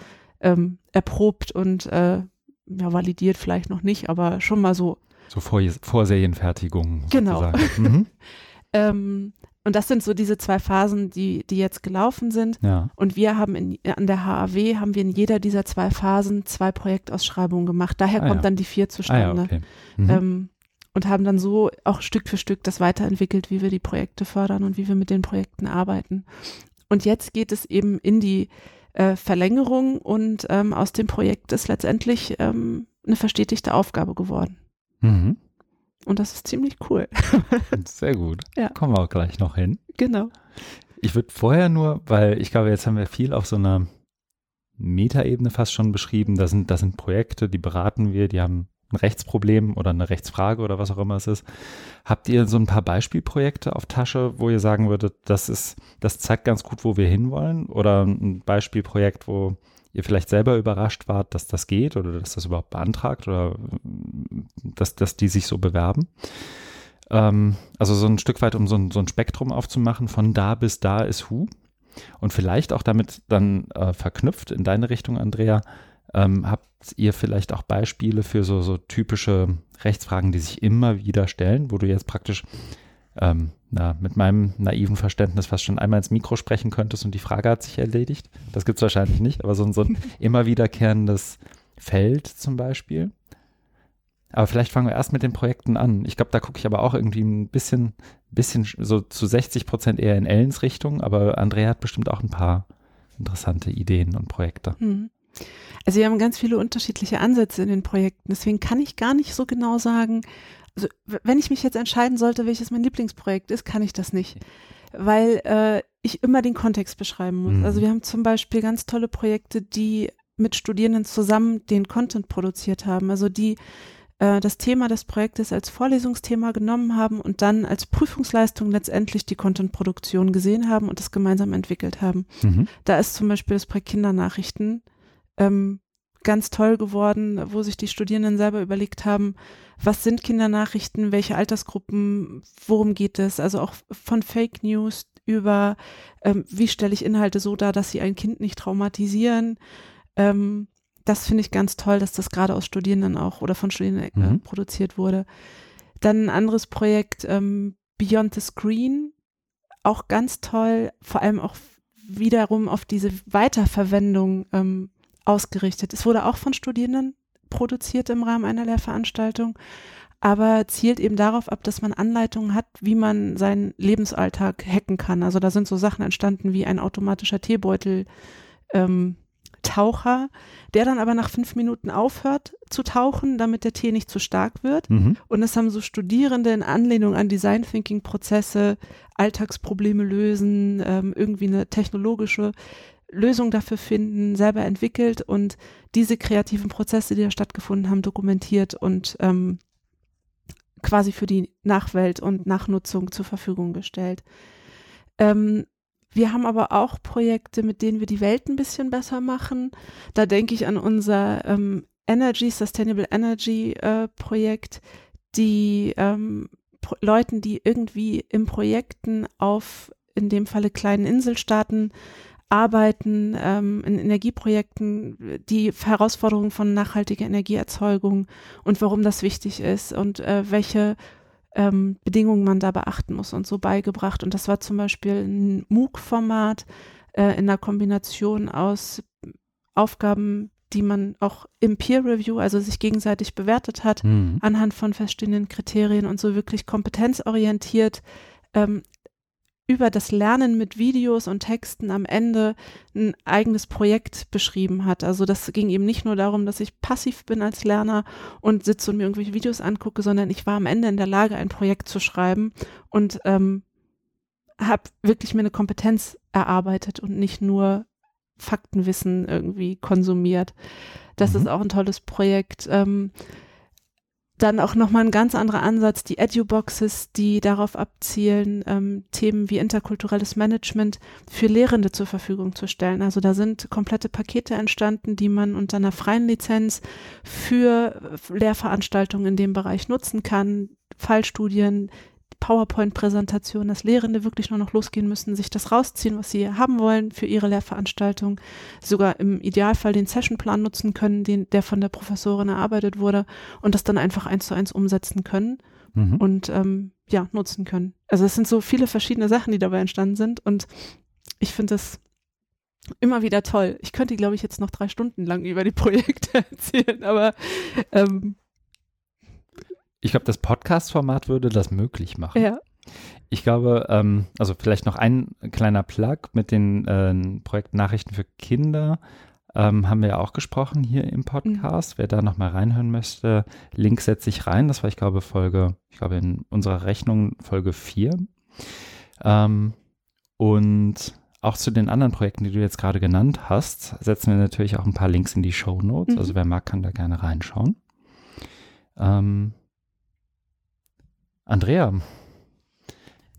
ähm, erprobt und äh, ja, validiert vielleicht noch nicht, aber schon mal so. So Vor Vorserienfertigung. Genau. Mhm. ähm, und das sind so diese zwei Phasen, die, die jetzt gelaufen sind. Ja. Und wir haben in, an der HAW haben wir in jeder dieser zwei Phasen zwei Projektausschreibungen gemacht. Daher ah, kommt ja. dann die vier zustande. Ah, ja, okay. mhm. ähm, und haben dann so auch Stück für Stück das weiterentwickelt, wie wir die Projekte fördern und wie wir mit den Projekten arbeiten. Und jetzt geht es eben in die äh, Verlängerung und ähm, aus dem Projekt ist letztendlich ähm, eine verstetigte Aufgabe geworden. Mhm. Und das ist ziemlich cool. Sehr gut. Ja. Kommen wir auch gleich noch hin. genau. Ich würde vorher nur, weil ich glaube, jetzt haben wir viel auf so einer Metaebene fast schon beschrieben. Da sind, das sind Projekte, die beraten wir, die haben ein Rechtsproblem oder eine Rechtsfrage oder was auch immer es ist. Habt ihr so ein paar Beispielprojekte auf Tasche, wo ihr sagen würdet, das ist, das zeigt ganz gut, wo wir hinwollen? Oder ein Beispielprojekt, wo ihr vielleicht selber überrascht wart, dass das geht oder dass das überhaupt beantragt oder dass, dass die sich so bewerben? Ähm, also so ein Stück weit, um so ein, so ein Spektrum aufzumachen, von da bis da ist Hu. Und vielleicht auch damit dann äh, verknüpft in deine Richtung, Andrea, ähm, habt ihr vielleicht auch Beispiele für so, so typische Rechtsfragen, die sich immer wieder stellen, wo du jetzt praktisch ähm, na, mit meinem naiven Verständnis fast schon einmal ins Mikro sprechen könntest und die Frage hat sich erledigt? Das gibt es wahrscheinlich nicht, aber so, so ein immer wiederkehrendes Feld zum Beispiel. Aber vielleicht fangen wir erst mit den Projekten an. Ich glaube, da gucke ich aber auch irgendwie ein bisschen, bisschen so zu 60 Prozent eher in Ellens Richtung, aber Andrea hat bestimmt auch ein paar interessante Ideen und Projekte. Hm. Also wir haben ganz viele unterschiedliche Ansätze in den Projekten. Deswegen kann ich gar nicht so genau sagen, also wenn ich mich jetzt entscheiden sollte, welches mein Lieblingsprojekt ist, kann ich das nicht. Weil äh, ich immer den Kontext beschreiben muss. Mhm. Also wir haben zum Beispiel ganz tolle Projekte, die mit Studierenden zusammen den Content produziert haben. Also die äh, das Thema des Projektes als Vorlesungsthema genommen haben und dann als Prüfungsleistung letztendlich die Contentproduktion gesehen haben und das gemeinsam entwickelt haben. Mhm. Da ist zum Beispiel das Projekt Kindernachrichten ähm, ganz toll geworden, wo sich die Studierenden selber überlegt haben, was sind Kindernachrichten, welche Altersgruppen, worum geht es, also auch von Fake News über, ähm, wie stelle ich Inhalte so dar, dass sie ein Kind nicht traumatisieren. Ähm, das finde ich ganz toll, dass das gerade aus Studierenden auch oder von Studierenden äh, Mhm. produziert wurde. Dann ein anderes Projekt, ähm, Beyond the Screen, auch ganz toll, vor allem auch wiederum auf diese Weiterverwendung ähm, ausgerichtet. Es wurde auch von Studierenden produziert im Rahmen einer Lehrveranstaltung, aber zielt eben darauf ab, dass man Anleitungen hat, wie man seinen Lebensalltag hacken kann. Also da sind so Sachen entstanden wie ein automatischer Teebeutel. Ähm, Taucher, der dann aber nach fünf Minuten aufhört zu tauchen, damit der Tee nicht zu stark wird. Mhm. Und das haben so Studierende in Anlehnung an Design Thinking Prozesse, Alltagsprobleme lösen, ähm, irgendwie eine technologische Lösung dafür finden, selber entwickelt und diese kreativen Prozesse, die da stattgefunden haben, dokumentiert und ähm, quasi für die Nachwelt und Nachnutzung zur Verfügung gestellt. Ähm, wir haben aber auch Projekte, mit denen wir die Welt ein bisschen besser machen. Da denke ich an unser ähm, Energy, Sustainable Energy äh, Projekt, die ähm, Pro Leuten, die irgendwie in Projekten auf, in dem Falle kleinen Inselstaaten, arbeiten, ähm, in Energieprojekten, die Herausforderungen von nachhaltiger Energieerzeugung und warum das wichtig ist und äh, welche ähm, Bedingungen man da beachten muss und so beigebracht. Und das war zum Beispiel ein MOOC-Format äh, in einer Kombination aus Aufgaben, die man auch im Peer Review, also sich gegenseitig bewertet hat, Mhm. anhand von verschiedenen Kriterien und so wirklich kompetenzorientiert ähm, über das Lernen mit Videos und Texten am Ende ein eigenes Projekt beschrieben hat. Also das ging eben nicht nur darum, dass ich passiv bin als Lerner und sitze und mir irgendwelche Videos angucke, sondern ich war am Ende in der Lage, ein Projekt zu schreiben und ähm, habe wirklich mir eine Kompetenz erarbeitet und nicht nur Faktenwissen irgendwie konsumiert. Das Mhm. ist auch ein tolles Projekt. Ähm, dann auch nochmal ein ganz anderer Ansatz, die Edu-Boxes, die darauf abzielen, ähm, Themen wie interkulturelles Management für Lehrende zur Verfügung zu stellen. Also da sind komplette Pakete entstanden, die man unter einer freien Lizenz für Lehrveranstaltungen in dem Bereich nutzen kann, Fallstudien, PowerPoint-Präsentation, dass Lehrende wirklich nur noch losgehen müssen, sich das rausziehen, was sie haben wollen für ihre Lehrveranstaltung, sogar im Idealfall den Sessionplan nutzen können, den, der von der Professorin erarbeitet wurde und das dann einfach eins zu eins umsetzen können Mhm. und ähm, ja, nutzen können. Also es sind so viele verschiedene Sachen, die dabei entstanden sind und ich finde das immer wieder toll. Ich könnte, glaube ich, jetzt noch drei Stunden lang über die Projekte erzählen, aber ähm, Ich glaube, das Podcast-Format würde das möglich machen. Ja. Ich glaube, ähm, also vielleicht noch ein kleiner Plug mit den äh, Projekt Nachrichten für Kinder. Ähm, haben wir ja auch gesprochen hier im Podcast. Mhm. Wer da nochmal reinhören möchte, Link setze ich rein. Das war, ich glaube, Folge, ich glaube, in unserer Rechnung Folge 4. Ähm, und auch zu den anderen Projekten, die du jetzt gerade genannt hast, setzen wir natürlich auch ein paar Links in die Show Notes. Mhm. Also wer mag, kann da gerne reinschauen. Ähm, Andrea.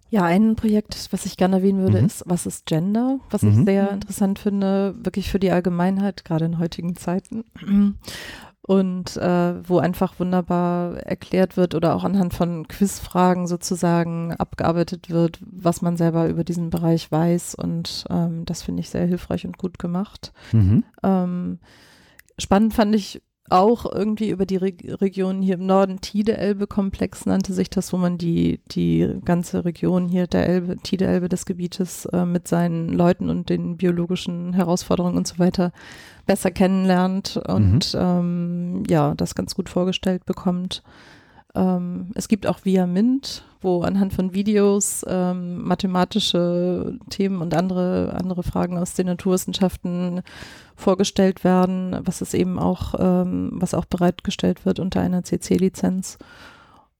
Ja, ein Projekt, was ich gerne erwähnen würde, mhm. ist Was ist Gender? Was mhm. ich sehr interessant finde, wirklich für die Allgemeinheit, gerade in heutigen Zeiten und äh, wo einfach wunderbar erklärt wird oder auch anhand von Quizfragen sozusagen abgearbeitet wird, was man selber über diesen Bereich weiß und ähm, das finde ich sehr hilfreich und gut gemacht. Mhm. Ähm, spannend fand ich auch irgendwie über die Re Region hier im Norden Tide-Elbe-Komplex nannte sich das, wo man die, die ganze Region hier der Elbe, Tide-Elbe des Gebietes äh, mit seinen Leuten und den biologischen Herausforderungen und so weiter besser kennenlernt und mhm. ähm, ja, das ganz gut vorgestellt bekommt. Ähm, es gibt auch Via Mint, wo anhand von Videos ähm, mathematische Themen und andere, andere Fragen aus den Naturwissenschaften vorgestellt werden, was es eben auch, ähm, was auch bereitgestellt wird unter einer CC-Lizenz.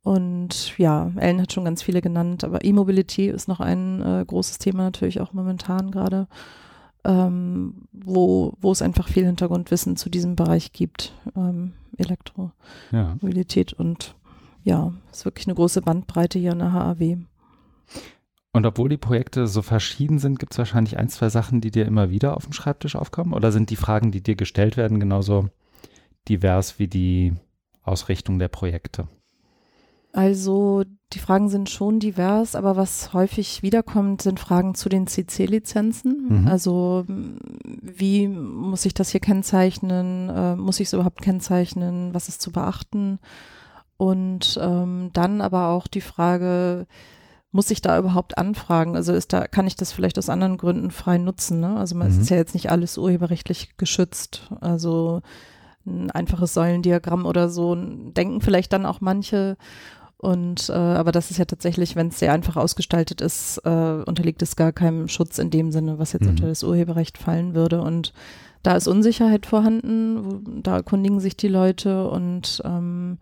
Und ja, Ellen hat schon ganz viele genannt, aber E-Mobility ist noch ein äh, großes Thema natürlich auch momentan gerade ähm, wo, wo es einfach viel Hintergrundwissen zu diesem Bereich gibt, ähm, Elektromobilität ja. und ja, ist wirklich eine große Bandbreite hier an der HAW. Und obwohl die Projekte so verschieden sind, gibt es wahrscheinlich ein, zwei Sachen, die dir immer wieder auf dem Schreibtisch aufkommen? Oder sind die Fragen, die dir gestellt werden, genauso divers wie die Ausrichtung der Projekte? Also die Fragen sind schon divers, aber was häufig wiederkommt, sind Fragen zu den CC-Lizenzen. Mhm. Also wie muss ich das hier kennzeichnen? Äh, muss ich es überhaupt kennzeichnen? Was ist zu beachten? Und ähm, dann aber auch die Frage, muss ich da überhaupt anfragen? Also ist da, kann ich das vielleicht aus anderen Gründen frei nutzen? Ne? Also man, mhm. ist ja jetzt nicht alles urheberrechtlich geschützt. Also ein einfaches Säulendiagramm oder so denken vielleicht dann auch manche. Und äh, aber das ist ja tatsächlich, wenn es sehr einfach ausgestaltet ist, äh, unterliegt es gar keinem Schutz in dem Sinne, was jetzt mhm. unter das Urheberrecht fallen würde. Und da ist Unsicherheit vorhanden, wo, da erkundigen sich die Leute und ähm,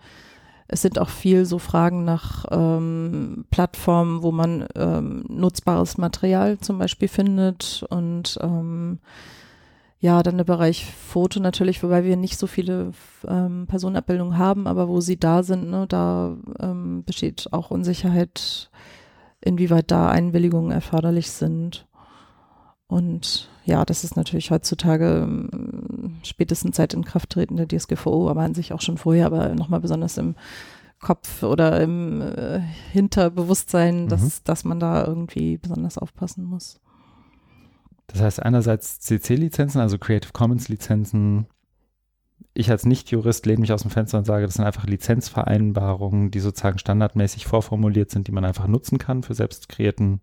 es sind auch viel so Fragen nach ähm, Plattformen, wo man ähm, nutzbares Material zum Beispiel findet und ähm, ja, dann der Bereich Foto natürlich, wobei wir nicht so viele ähm, Personenabbildungen haben, aber wo sie da sind, ne, da ähm, besteht auch Unsicherheit, inwieweit da Einwilligungen erforderlich sind. Und ja, das ist natürlich heutzutage ähm, spätestens seit Inkrafttreten der DSGVO, aber an sich auch schon vorher, aber nochmal besonders im Kopf oder im äh, Hinterbewusstsein, dass, mhm. dass man da irgendwie besonders aufpassen muss. Das heißt einerseits CC-Lizenzen, also Creative Commons-Lizenzen. Ich als Nicht-Jurist lehne mich aus dem Fenster und sage, das sind einfach Lizenzvereinbarungen, die sozusagen standardmäßig vorformuliert sind, die man einfach nutzen kann für selbst kreierten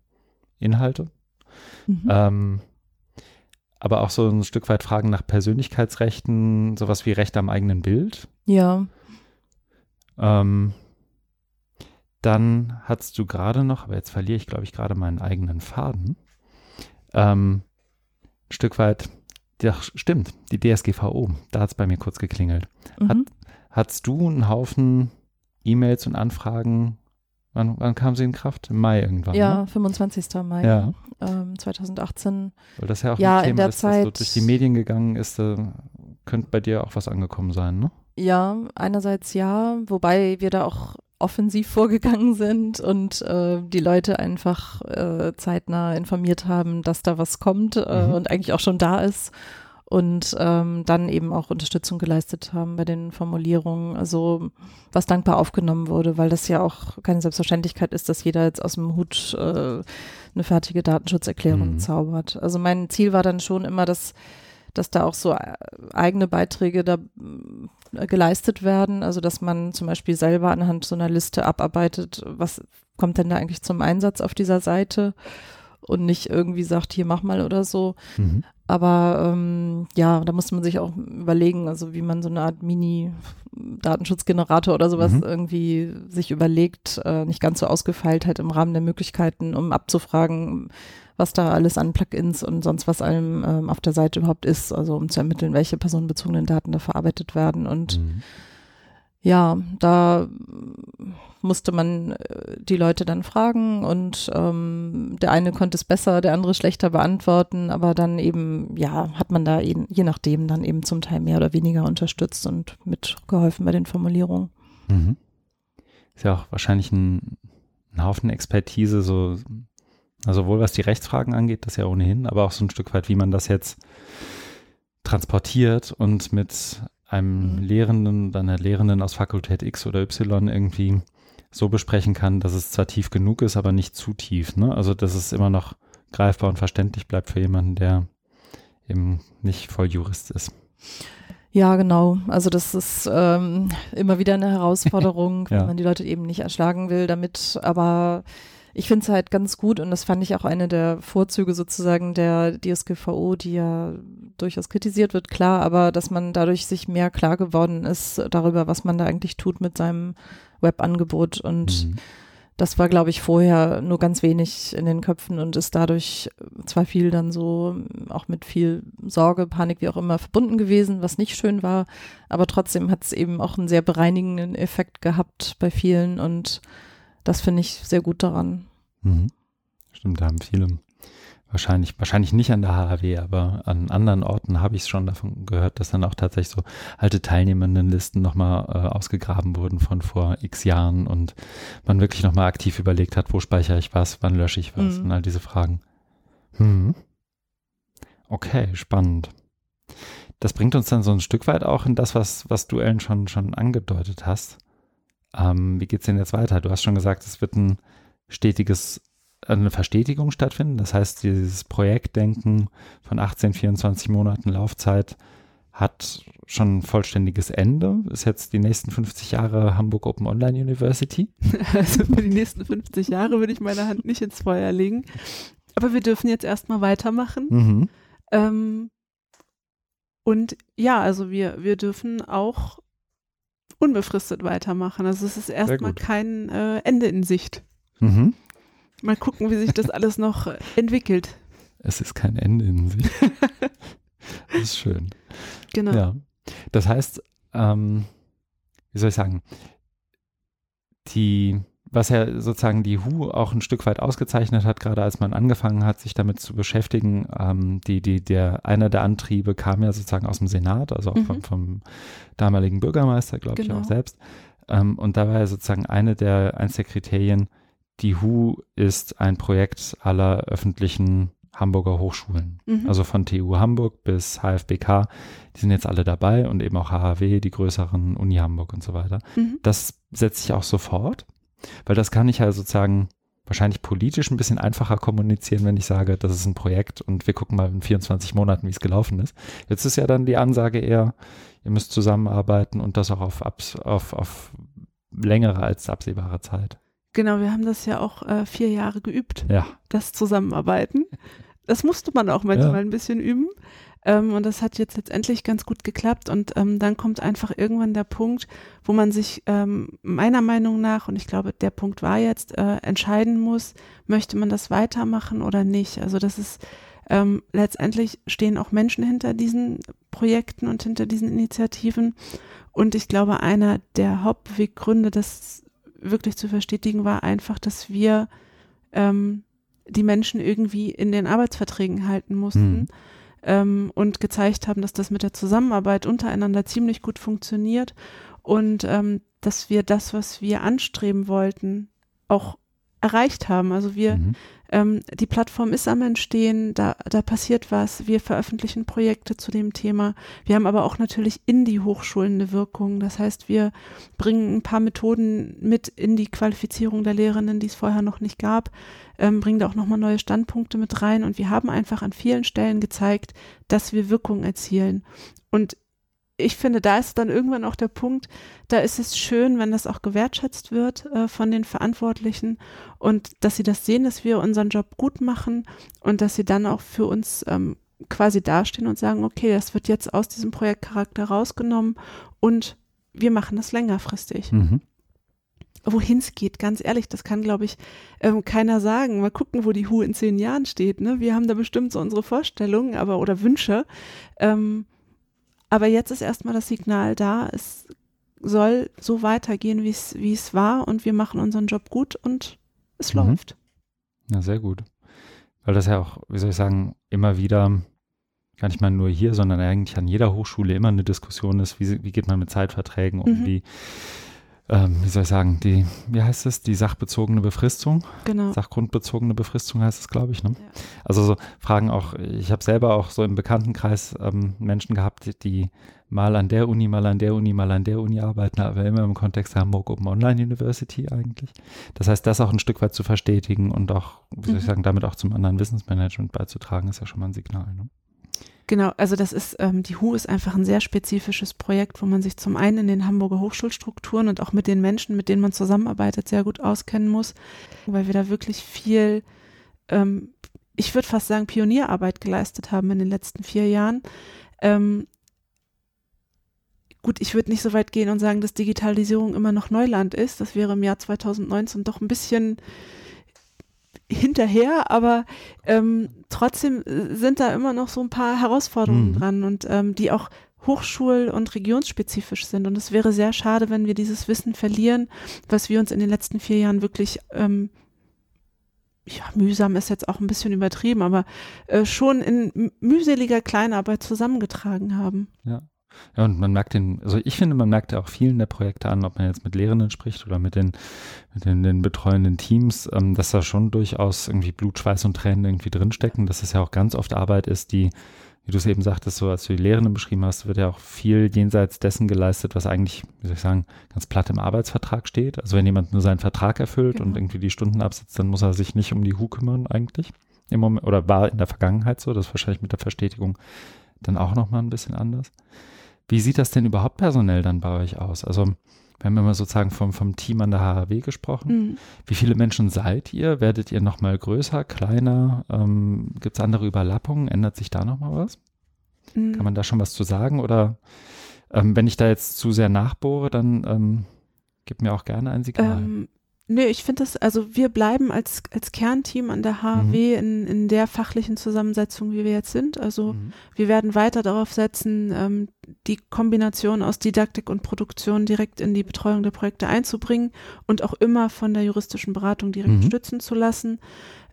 Inhalte. Mhm. Ähm, aber auch so ein Stück weit Fragen nach Persönlichkeitsrechten, sowas wie Recht am eigenen Bild. Ja. Ähm, dann hattest du gerade noch, aber jetzt verliere ich, glaube ich, gerade meinen eigenen Faden. Ähm, ein Stück weit, ja, stimmt, die DSGVO, da hat es bei mir kurz geklingelt. Mhm. Hat, hattest du einen Haufen E-Mails und Anfragen Wann, wann, kam sie in Kraft? Im Mai irgendwann. Ja, ne? 25. Mai ja. ähm, 2018. Weil das ja auch ja, ein Thema ist, Zeit, das so durch die Medien gegangen ist. Da könnte bei dir auch was angekommen sein, ne? Ja, einerseits ja, wobei wir da auch offensiv vorgegangen sind und äh, die Leute einfach äh, zeitnah informiert haben, dass da was kommt äh, mhm. und eigentlich auch schon da ist und ähm, dann eben auch Unterstützung geleistet haben bei den Formulierungen, also was dankbar aufgenommen wurde, weil das ja auch keine Selbstverständlichkeit ist, dass jeder jetzt aus dem Hut äh, eine fertige Datenschutzerklärung mhm. zaubert. Also mein Ziel war dann schon immer, dass dass da auch so äh, eigene Beiträge da äh, geleistet werden, also dass man zum Beispiel selber anhand so einer Liste abarbeitet, was kommt denn da eigentlich zum Einsatz auf dieser Seite und nicht irgendwie sagt, hier mach mal oder so. Mhm. Aber ähm, ja, da musste man sich auch überlegen, also wie man so eine Art Mini-Datenschutzgenerator oder sowas mhm. irgendwie sich überlegt, äh, nicht ganz so ausgefeilt halt im Rahmen der Möglichkeiten, um abzufragen, was da alles an Plugins und sonst was allem ähm, auf der Seite überhaupt ist, also um zu ermitteln, welche personenbezogenen Daten da verarbeitet werden und mhm ja, da musste man äh, die Leute dann fragen und ähm, der eine konnte es besser, der andere schlechter beantworten, aber dann eben, ja, hat man da je, je nachdem dann eben zum Teil mehr oder weniger unterstützt und mitgeholfen bei den Formulierungen. Mhm. Ist ja auch wahrscheinlich ein, ein Haufen Expertise, so, also sowohl was die Rechtsfragen angeht, das ja ohnehin, aber auch so ein Stück weit, wie man das jetzt transportiert und mit einem mhm. Lehrenden oder einer Lehrenden aus Fakultät X oder Y irgendwie so besprechen kann, dass es zwar tief genug ist, aber nicht zu tief. Ne? Also dass es immer noch greifbar und verständlich bleibt für jemanden, der eben nicht voll Jurist ist. Ja, genau. Also das ist ähm, immer wieder eine Herausforderung, ja. wenn man die Leute eben nicht erschlagen will damit, aber ich finde es halt ganz gut und das fand ich auch eine der Vorzüge sozusagen der DSGVO, die ja durchaus kritisiert wird, klar, aber dass man dadurch sich mehr klar geworden ist darüber, was man da eigentlich tut mit seinem Webangebot und mhm. das war, glaube ich, vorher nur ganz wenig in den Köpfen und ist dadurch zwar viel dann so auch mit viel Sorge, Panik, wie auch immer verbunden gewesen, was nicht schön war, aber trotzdem hat es eben auch einen sehr bereinigenden Effekt gehabt bei vielen und das finde ich sehr gut daran. Mhm. Stimmt, da haben viele wahrscheinlich, wahrscheinlich nicht an der HAW, aber an anderen Orten habe ich es schon davon gehört, dass dann auch tatsächlich so alte Teilnehmendenlisten nochmal äh, ausgegraben wurden von vor x Jahren und man wirklich nochmal aktiv überlegt hat, wo speichere ich was, wann lösche ich was mhm. und all diese Fragen. Hm. Okay, spannend. Das bringt uns dann so ein Stück weit auch in das, was, was du, Ellen, schon, schon angedeutet hast. Ähm, wie es denn jetzt weiter? Du hast schon gesagt, es wird ein stetiges, eine Verstetigung stattfinden. Das heißt, dieses Projektdenken von 18, 24 Monaten Laufzeit hat schon ein vollständiges Ende. Ist jetzt die nächsten 50 Jahre Hamburg Open Online University. Also für die nächsten 50 Jahre würde ich meine Hand nicht ins Feuer legen. Aber wir dürfen jetzt erstmal weitermachen. Mhm. Ähm, und ja, also wir, wir dürfen auch unbefristet weitermachen. Also es ist erstmal kein äh, Ende in Sicht. Mhm. Mal gucken, wie sich das alles noch äh, entwickelt. Es ist kein Ende in Sicht. das ist schön. Genau. Ja. Das heißt, ähm, wie soll ich sagen, die was ja sozusagen die HU auch ein Stück weit ausgezeichnet hat, gerade als man angefangen hat, sich damit zu beschäftigen. Ähm, die, die, der, einer der Antriebe kam ja sozusagen aus dem Senat, also auch mhm. vom, vom, damaligen Bürgermeister, glaube genau. ich auch genau. selbst. Ähm, und da war ja sozusagen eine der, eins der Kriterien, die HU ist ein Projekt aller öffentlichen Hamburger Hochschulen. Mhm. Also von TU Hamburg bis HFBK, die sind jetzt alle dabei und eben auch HHW, die größeren Uni Hamburg und so weiter. Mhm. Das setzt sich auch sofort. Weil das kann ich ja sozusagen wahrscheinlich politisch ein bisschen einfacher kommunizieren, wenn ich sage, das ist ein Projekt und wir gucken mal in 24 Monaten, wie es gelaufen ist. Jetzt ist ja dann die Ansage eher, ihr müsst zusammenarbeiten und das auch auf, auf, auf längere als absehbare Zeit. Genau, wir haben das ja auch äh, vier Jahre geübt, ja. das Zusammenarbeiten. Das musste man auch manchmal ja. ein bisschen üben. Ähm, und das hat jetzt letztendlich ganz gut geklappt. Und ähm, dann kommt einfach irgendwann der Punkt, wo man sich ähm, meiner Meinung nach, und ich glaube, der Punkt war jetzt, äh, entscheiden muss, möchte man das weitermachen oder nicht. Also das ist ähm, letztendlich stehen auch Menschen hinter diesen Projekten und hinter diesen Initiativen. Und ich glaube, einer der Hauptweggründe, das wirklich zu verstetigen, war einfach, dass wir ähm, die Menschen irgendwie in den Arbeitsverträgen halten mussten. Mhm ähm, und gezeigt haben, dass das mit der Zusammenarbeit untereinander ziemlich gut funktioniert und ähm, dass wir das, was wir anstreben wollten, auch erreicht haben. Also wir, mhm. Ähm, die Plattform ist am Entstehen, da, da passiert was, wir veröffentlichen Projekte zu dem Thema. Wir haben aber auch natürlich in die Hochschulen eine Wirkung. Das heißt, wir bringen ein paar Methoden mit in die Qualifizierung der Lehrerinnen, die es vorher noch nicht gab ähm, bringen da auch nochmal neue Standpunkte mit rein und wir haben einfach an vielen Stellen gezeigt, dass wir Wirkung erzielen. Und ich finde, da ist dann irgendwann auch der Punkt, da ist es schön, wenn das auch gewertschätzt wird äh, von den Verantwortlichen und dass sie das sehen, dass wir unseren Job gut machen und dass sie dann auch für uns ähm, quasi dastehen und sagen, okay, das wird jetzt aus diesem Projektcharakter rausgenommen und wir machen das längerfristig. Mhm. Wohin es geht, ganz ehrlich, das kann, glaube ich, ähm, keiner sagen. Mal gucken, wo die Hu in zehn Jahren steht. Ne? Wir haben da bestimmt so unsere Vorstellungen, aber oder Wünsche. Ähm, aber jetzt ist erstmal das Signal da, es soll so weitergehen, wie es war und wir machen unseren Job gut und es mhm. läuft. Ja, sehr gut. Weil das ja auch, wie soll ich sagen, immer wieder, gar nicht mal nur hier, sondern eigentlich an jeder Hochschule immer eine Diskussion ist, wie, wie geht man mit Zeitverträgen um, mhm. wie, ähm, wie soll ich sagen, die, wie heißt es, die sachbezogene Befristung? Genau. Sachgrundbezogene Befristung heißt es, glaube ich. Ne? Ja. Also so Fragen auch, ich habe selber auch so im Bekanntenkreis ähm, Menschen gehabt, die mal an der Uni, mal an der Uni, mal an der Uni arbeiten, aber immer im Kontext der Hamburg Open Online University eigentlich. Das heißt, das auch ein Stück weit zu verstetigen und auch, wie soll ich mhm. sagen, damit auch zum anderen Wissensmanagement beizutragen, ist ja schon mal ein Signal. Ne? Genau, also das ist, ähm, die HU ist einfach ein sehr spezifisches Projekt, wo man sich zum einen in den Hamburger Hochschulstrukturen und auch mit den Menschen, mit denen man zusammenarbeitet, sehr gut auskennen muss, weil wir da wirklich viel, ähm, ich würde fast sagen, Pionierarbeit geleistet haben in den letzten vier Jahren. Ähm, Gut, ich würde nicht so weit gehen und sagen, dass Digitalisierung immer noch Neuland ist. Das wäre im Jahr 2019 doch ein bisschen hinterher, aber ähm, trotzdem sind da immer noch so ein paar Herausforderungen mhm. dran und ähm, die auch hochschul- und regionsspezifisch sind. Und es wäre sehr schade, wenn wir dieses Wissen verlieren, was wir uns in den letzten vier Jahren wirklich ähm, ja, mühsam ist jetzt auch ein bisschen übertrieben, aber äh, schon in mühseliger Kleinarbeit zusammengetragen haben. Ja. Ja, und man merkt den, also ich finde, man merkt ja auch vielen der Projekte an, ob man jetzt mit Lehrenden spricht oder mit den, mit den, den betreuenden Teams, ähm, dass da schon durchaus irgendwie Blut, Schweiß und Tränen irgendwie drinstecken, dass es ja auch ganz oft Arbeit ist, die, wie du es eben sagtest, so als du die Lehrenden beschrieben hast, wird ja auch viel jenseits dessen geleistet, was eigentlich, wie soll ich sagen, ganz platt im Arbeitsvertrag steht. Also wenn jemand nur seinen Vertrag erfüllt genau. und irgendwie die Stunden absetzt, dann muss er sich nicht um die Hu kümmern eigentlich. Im Moment, oder war in der Vergangenheit so, das ist wahrscheinlich mit der Verstetigung dann auch nochmal ein bisschen anders. Wie sieht das denn überhaupt personell dann bei euch aus? Also wir haben immer sozusagen vom, vom Team an der HHW gesprochen. Mhm. Wie viele Menschen seid ihr? Werdet ihr nochmal größer, kleiner? Ähm, Gibt es andere Überlappungen? Ändert sich da nochmal was? Mhm. Kann man da schon was zu sagen? Oder ähm, wenn ich da jetzt zu sehr nachbohre, dann ähm, gib mir auch gerne ein Signal. Ähm, Nee, ich finde das, also wir bleiben als, als Kernteam an der HW mhm. in, in der fachlichen Zusammensetzung, wie wir jetzt sind. Also mhm. wir werden weiter darauf setzen, ähm, die Kombination aus Didaktik und Produktion direkt in die Betreuung der Projekte einzubringen und auch immer von der juristischen Beratung direkt mhm. stützen zu lassen.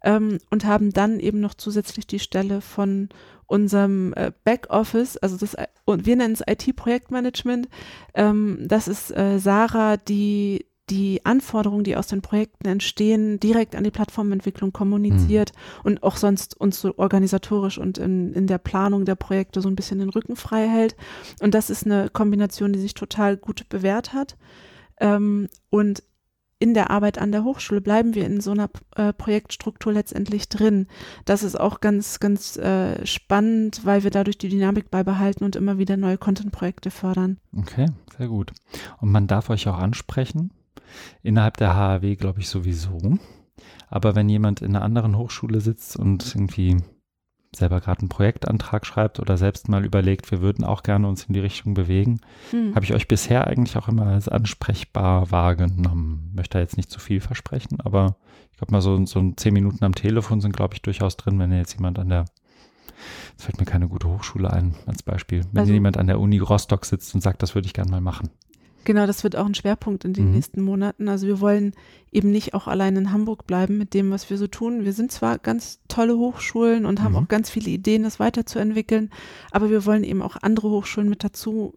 Ähm, und haben dann eben noch zusätzlich die Stelle von unserem äh, Backoffice, also das, und wir nennen es IT-Projektmanagement. Ähm, das ist äh, Sarah, die die Anforderungen, die aus den Projekten entstehen, direkt an die Plattformentwicklung kommuniziert mhm. und auch sonst uns so organisatorisch und in, in der Planung der Projekte so ein bisschen den Rücken frei hält. Und das ist eine Kombination, die sich total gut bewährt hat. Ähm, und in der Arbeit an der Hochschule bleiben wir in so einer äh, Projektstruktur letztendlich drin. Das ist auch ganz, ganz äh, spannend, weil wir dadurch die Dynamik beibehalten und immer wieder neue Content-Projekte fördern. Okay, sehr gut. Und man darf euch auch ansprechen? Innerhalb der HAW glaube ich sowieso. Aber wenn jemand in einer anderen Hochschule sitzt und irgendwie selber gerade einen Projektantrag schreibt oder selbst mal überlegt, wir würden auch gerne uns in die Richtung bewegen, hm. habe ich euch bisher eigentlich auch immer als ansprechbar wahrgenommen. Möchte da jetzt nicht zu viel versprechen, aber ich glaube mal so, so zehn Minuten am Telefon sind, glaube ich, durchaus drin, wenn jetzt jemand an der Jetzt fällt mir keine gute Hochschule ein als Beispiel. Wenn also, jemand an der Uni Rostock sitzt und sagt, das würde ich gerne mal machen. Genau, das wird auch ein Schwerpunkt in den mhm. nächsten Monaten. Also wir wollen eben nicht auch allein in Hamburg bleiben mit dem, was wir so tun. Wir sind zwar ganz tolle Hochschulen und haben mhm. auch ganz viele Ideen, das weiterzuentwickeln, aber wir wollen eben auch andere Hochschulen mit dazu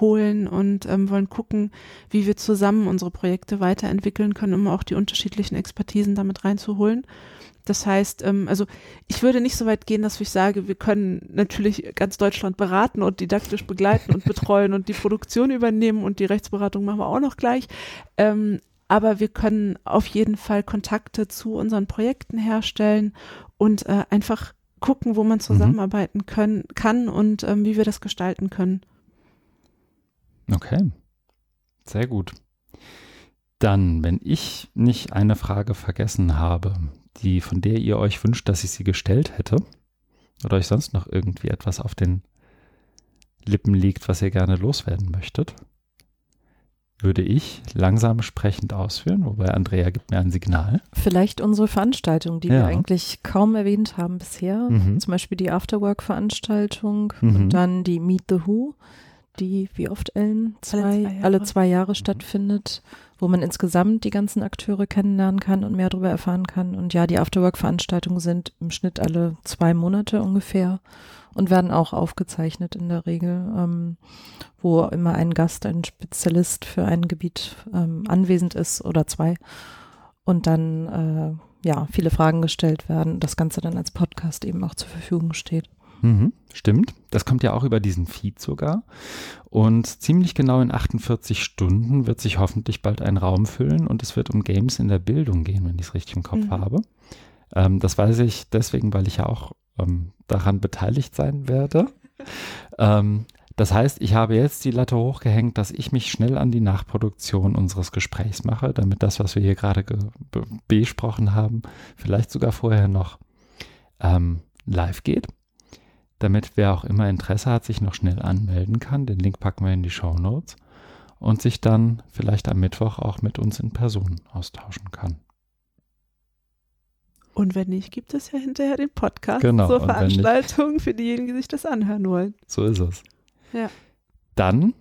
holen und ähm, wollen gucken, wie wir zusammen unsere Projekte weiterentwickeln können, um auch die unterschiedlichen Expertisen damit reinzuholen. Das heißt, ähm, also ich würde nicht so weit gehen, dass ich sage, wir können natürlich ganz Deutschland beraten und didaktisch begleiten und betreuen und die Produktion übernehmen und die Rechtsberatung machen wir auch noch gleich. Ähm, aber wir können auf jeden Fall Kontakte zu unseren Projekten herstellen und äh, einfach gucken, wo man mhm. zusammenarbeiten können, kann und ähm, wie wir das gestalten können. Okay, sehr gut. Dann, wenn ich nicht eine Frage vergessen habe, die, von der ihr euch wünscht, dass ich sie gestellt hätte, oder euch sonst noch irgendwie etwas auf den Lippen liegt, was ihr gerne loswerden möchtet, würde ich langsam sprechend ausführen, wobei Andrea gibt mir ein Signal. Vielleicht unsere Veranstaltung, die Ja. wir eigentlich kaum erwähnt haben bisher. Mhm. Zum Beispiel die Afterwork-Veranstaltung Mhm. und dann die Meet the Who, die wie oft Ellen zwei, zwei alle, Jahre. zwei Jahre stattfindet, wo man insgesamt die ganzen Akteure kennenlernen kann und mehr darüber erfahren kann. Und ja, die Afterwork-Veranstaltungen sind im Schnitt alle zwei Monate ungefähr und werden auch aufgezeichnet in der Regel, ähm, wo immer ein Gast, ein Spezialist für ein Gebiet ähm, anwesend ist oder zwei und dann äh, ja viele Fragen gestellt werden, das Ganze dann als Podcast eben auch zur Verfügung steht. Mhm, stimmt. Das kommt ja auch über diesen Feed sogar. Und ziemlich genau in 48 Stunden wird sich hoffentlich bald ein Raum füllen und es wird um Games in der Bildung gehen, wenn ich es richtig im Kopf Mhm. habe. Ähm, das weiß ich deswegen, weil ich ja auch ähm, daran beteiligt sein werde. ähm, das heißt, ich habe jetzt die Latte hochgehängt, dass ich mich schnell an die Nachproduktion unseres Gesprächs mache, damit das, was wir hier gerade ge- be- besprochen haben, vielleicht sogar vorher noch ähm, live geht damit wer auch immer Interesse hat, sich noch schnell anmelden kann. Den Link packen wir in die Show Notes und sich dann vielleicht am Mittwoch auch mit uns in Person austauschen kann. Und wenn nicht, gibt es ja hinterher den Podcast Genau, zur wenn nicht- Veranstaltung für diejenigen, die sich das anhören wollen. So ist es. Ja. Dann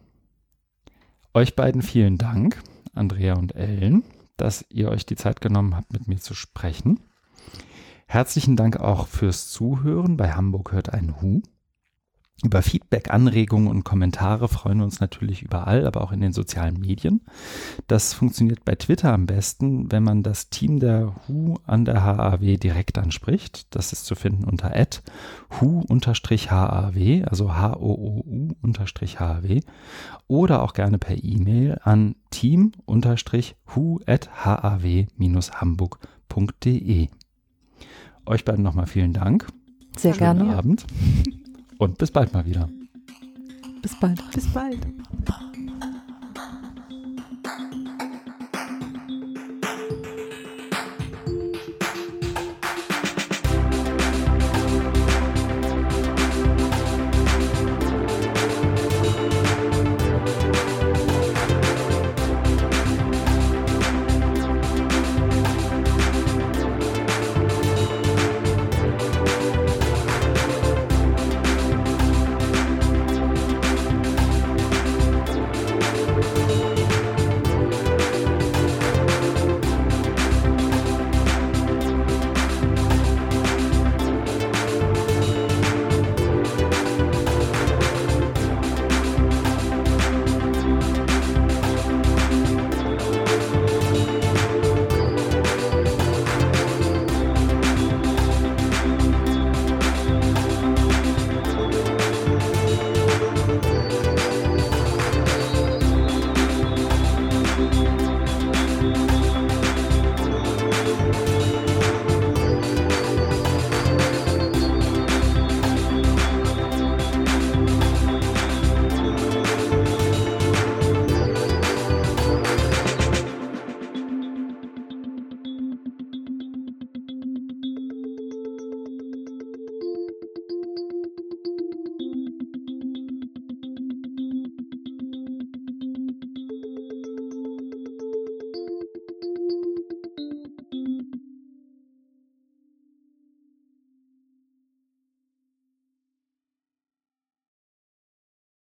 euch beiden vielen Dank, Andrea und Ellen, dass ihr euch die Zeit genommen habt, mit mir zu sprechen. Herzlichen Dank auch fürs Zuhören. Bei Hamburg hört ein Hu. Über Feedback, Anregungen und Kommentare freuen wir uns natürlich überall, aber auch in den sozialen Medien. Das funktioniert bei Twitter am besten, wenn man das Team der Hu an der HAW direkt anspricht. Das ist zu finden unter hu-haw, also H-O-O-U-HAW oder auch gerne per E-Mail an team-hu-haw-hamburg.de. Euch beiden nochmal vielen Dank. Sehr Schönen gerne. Abend und bis bald mal wieder. Bis bald. Bis bald.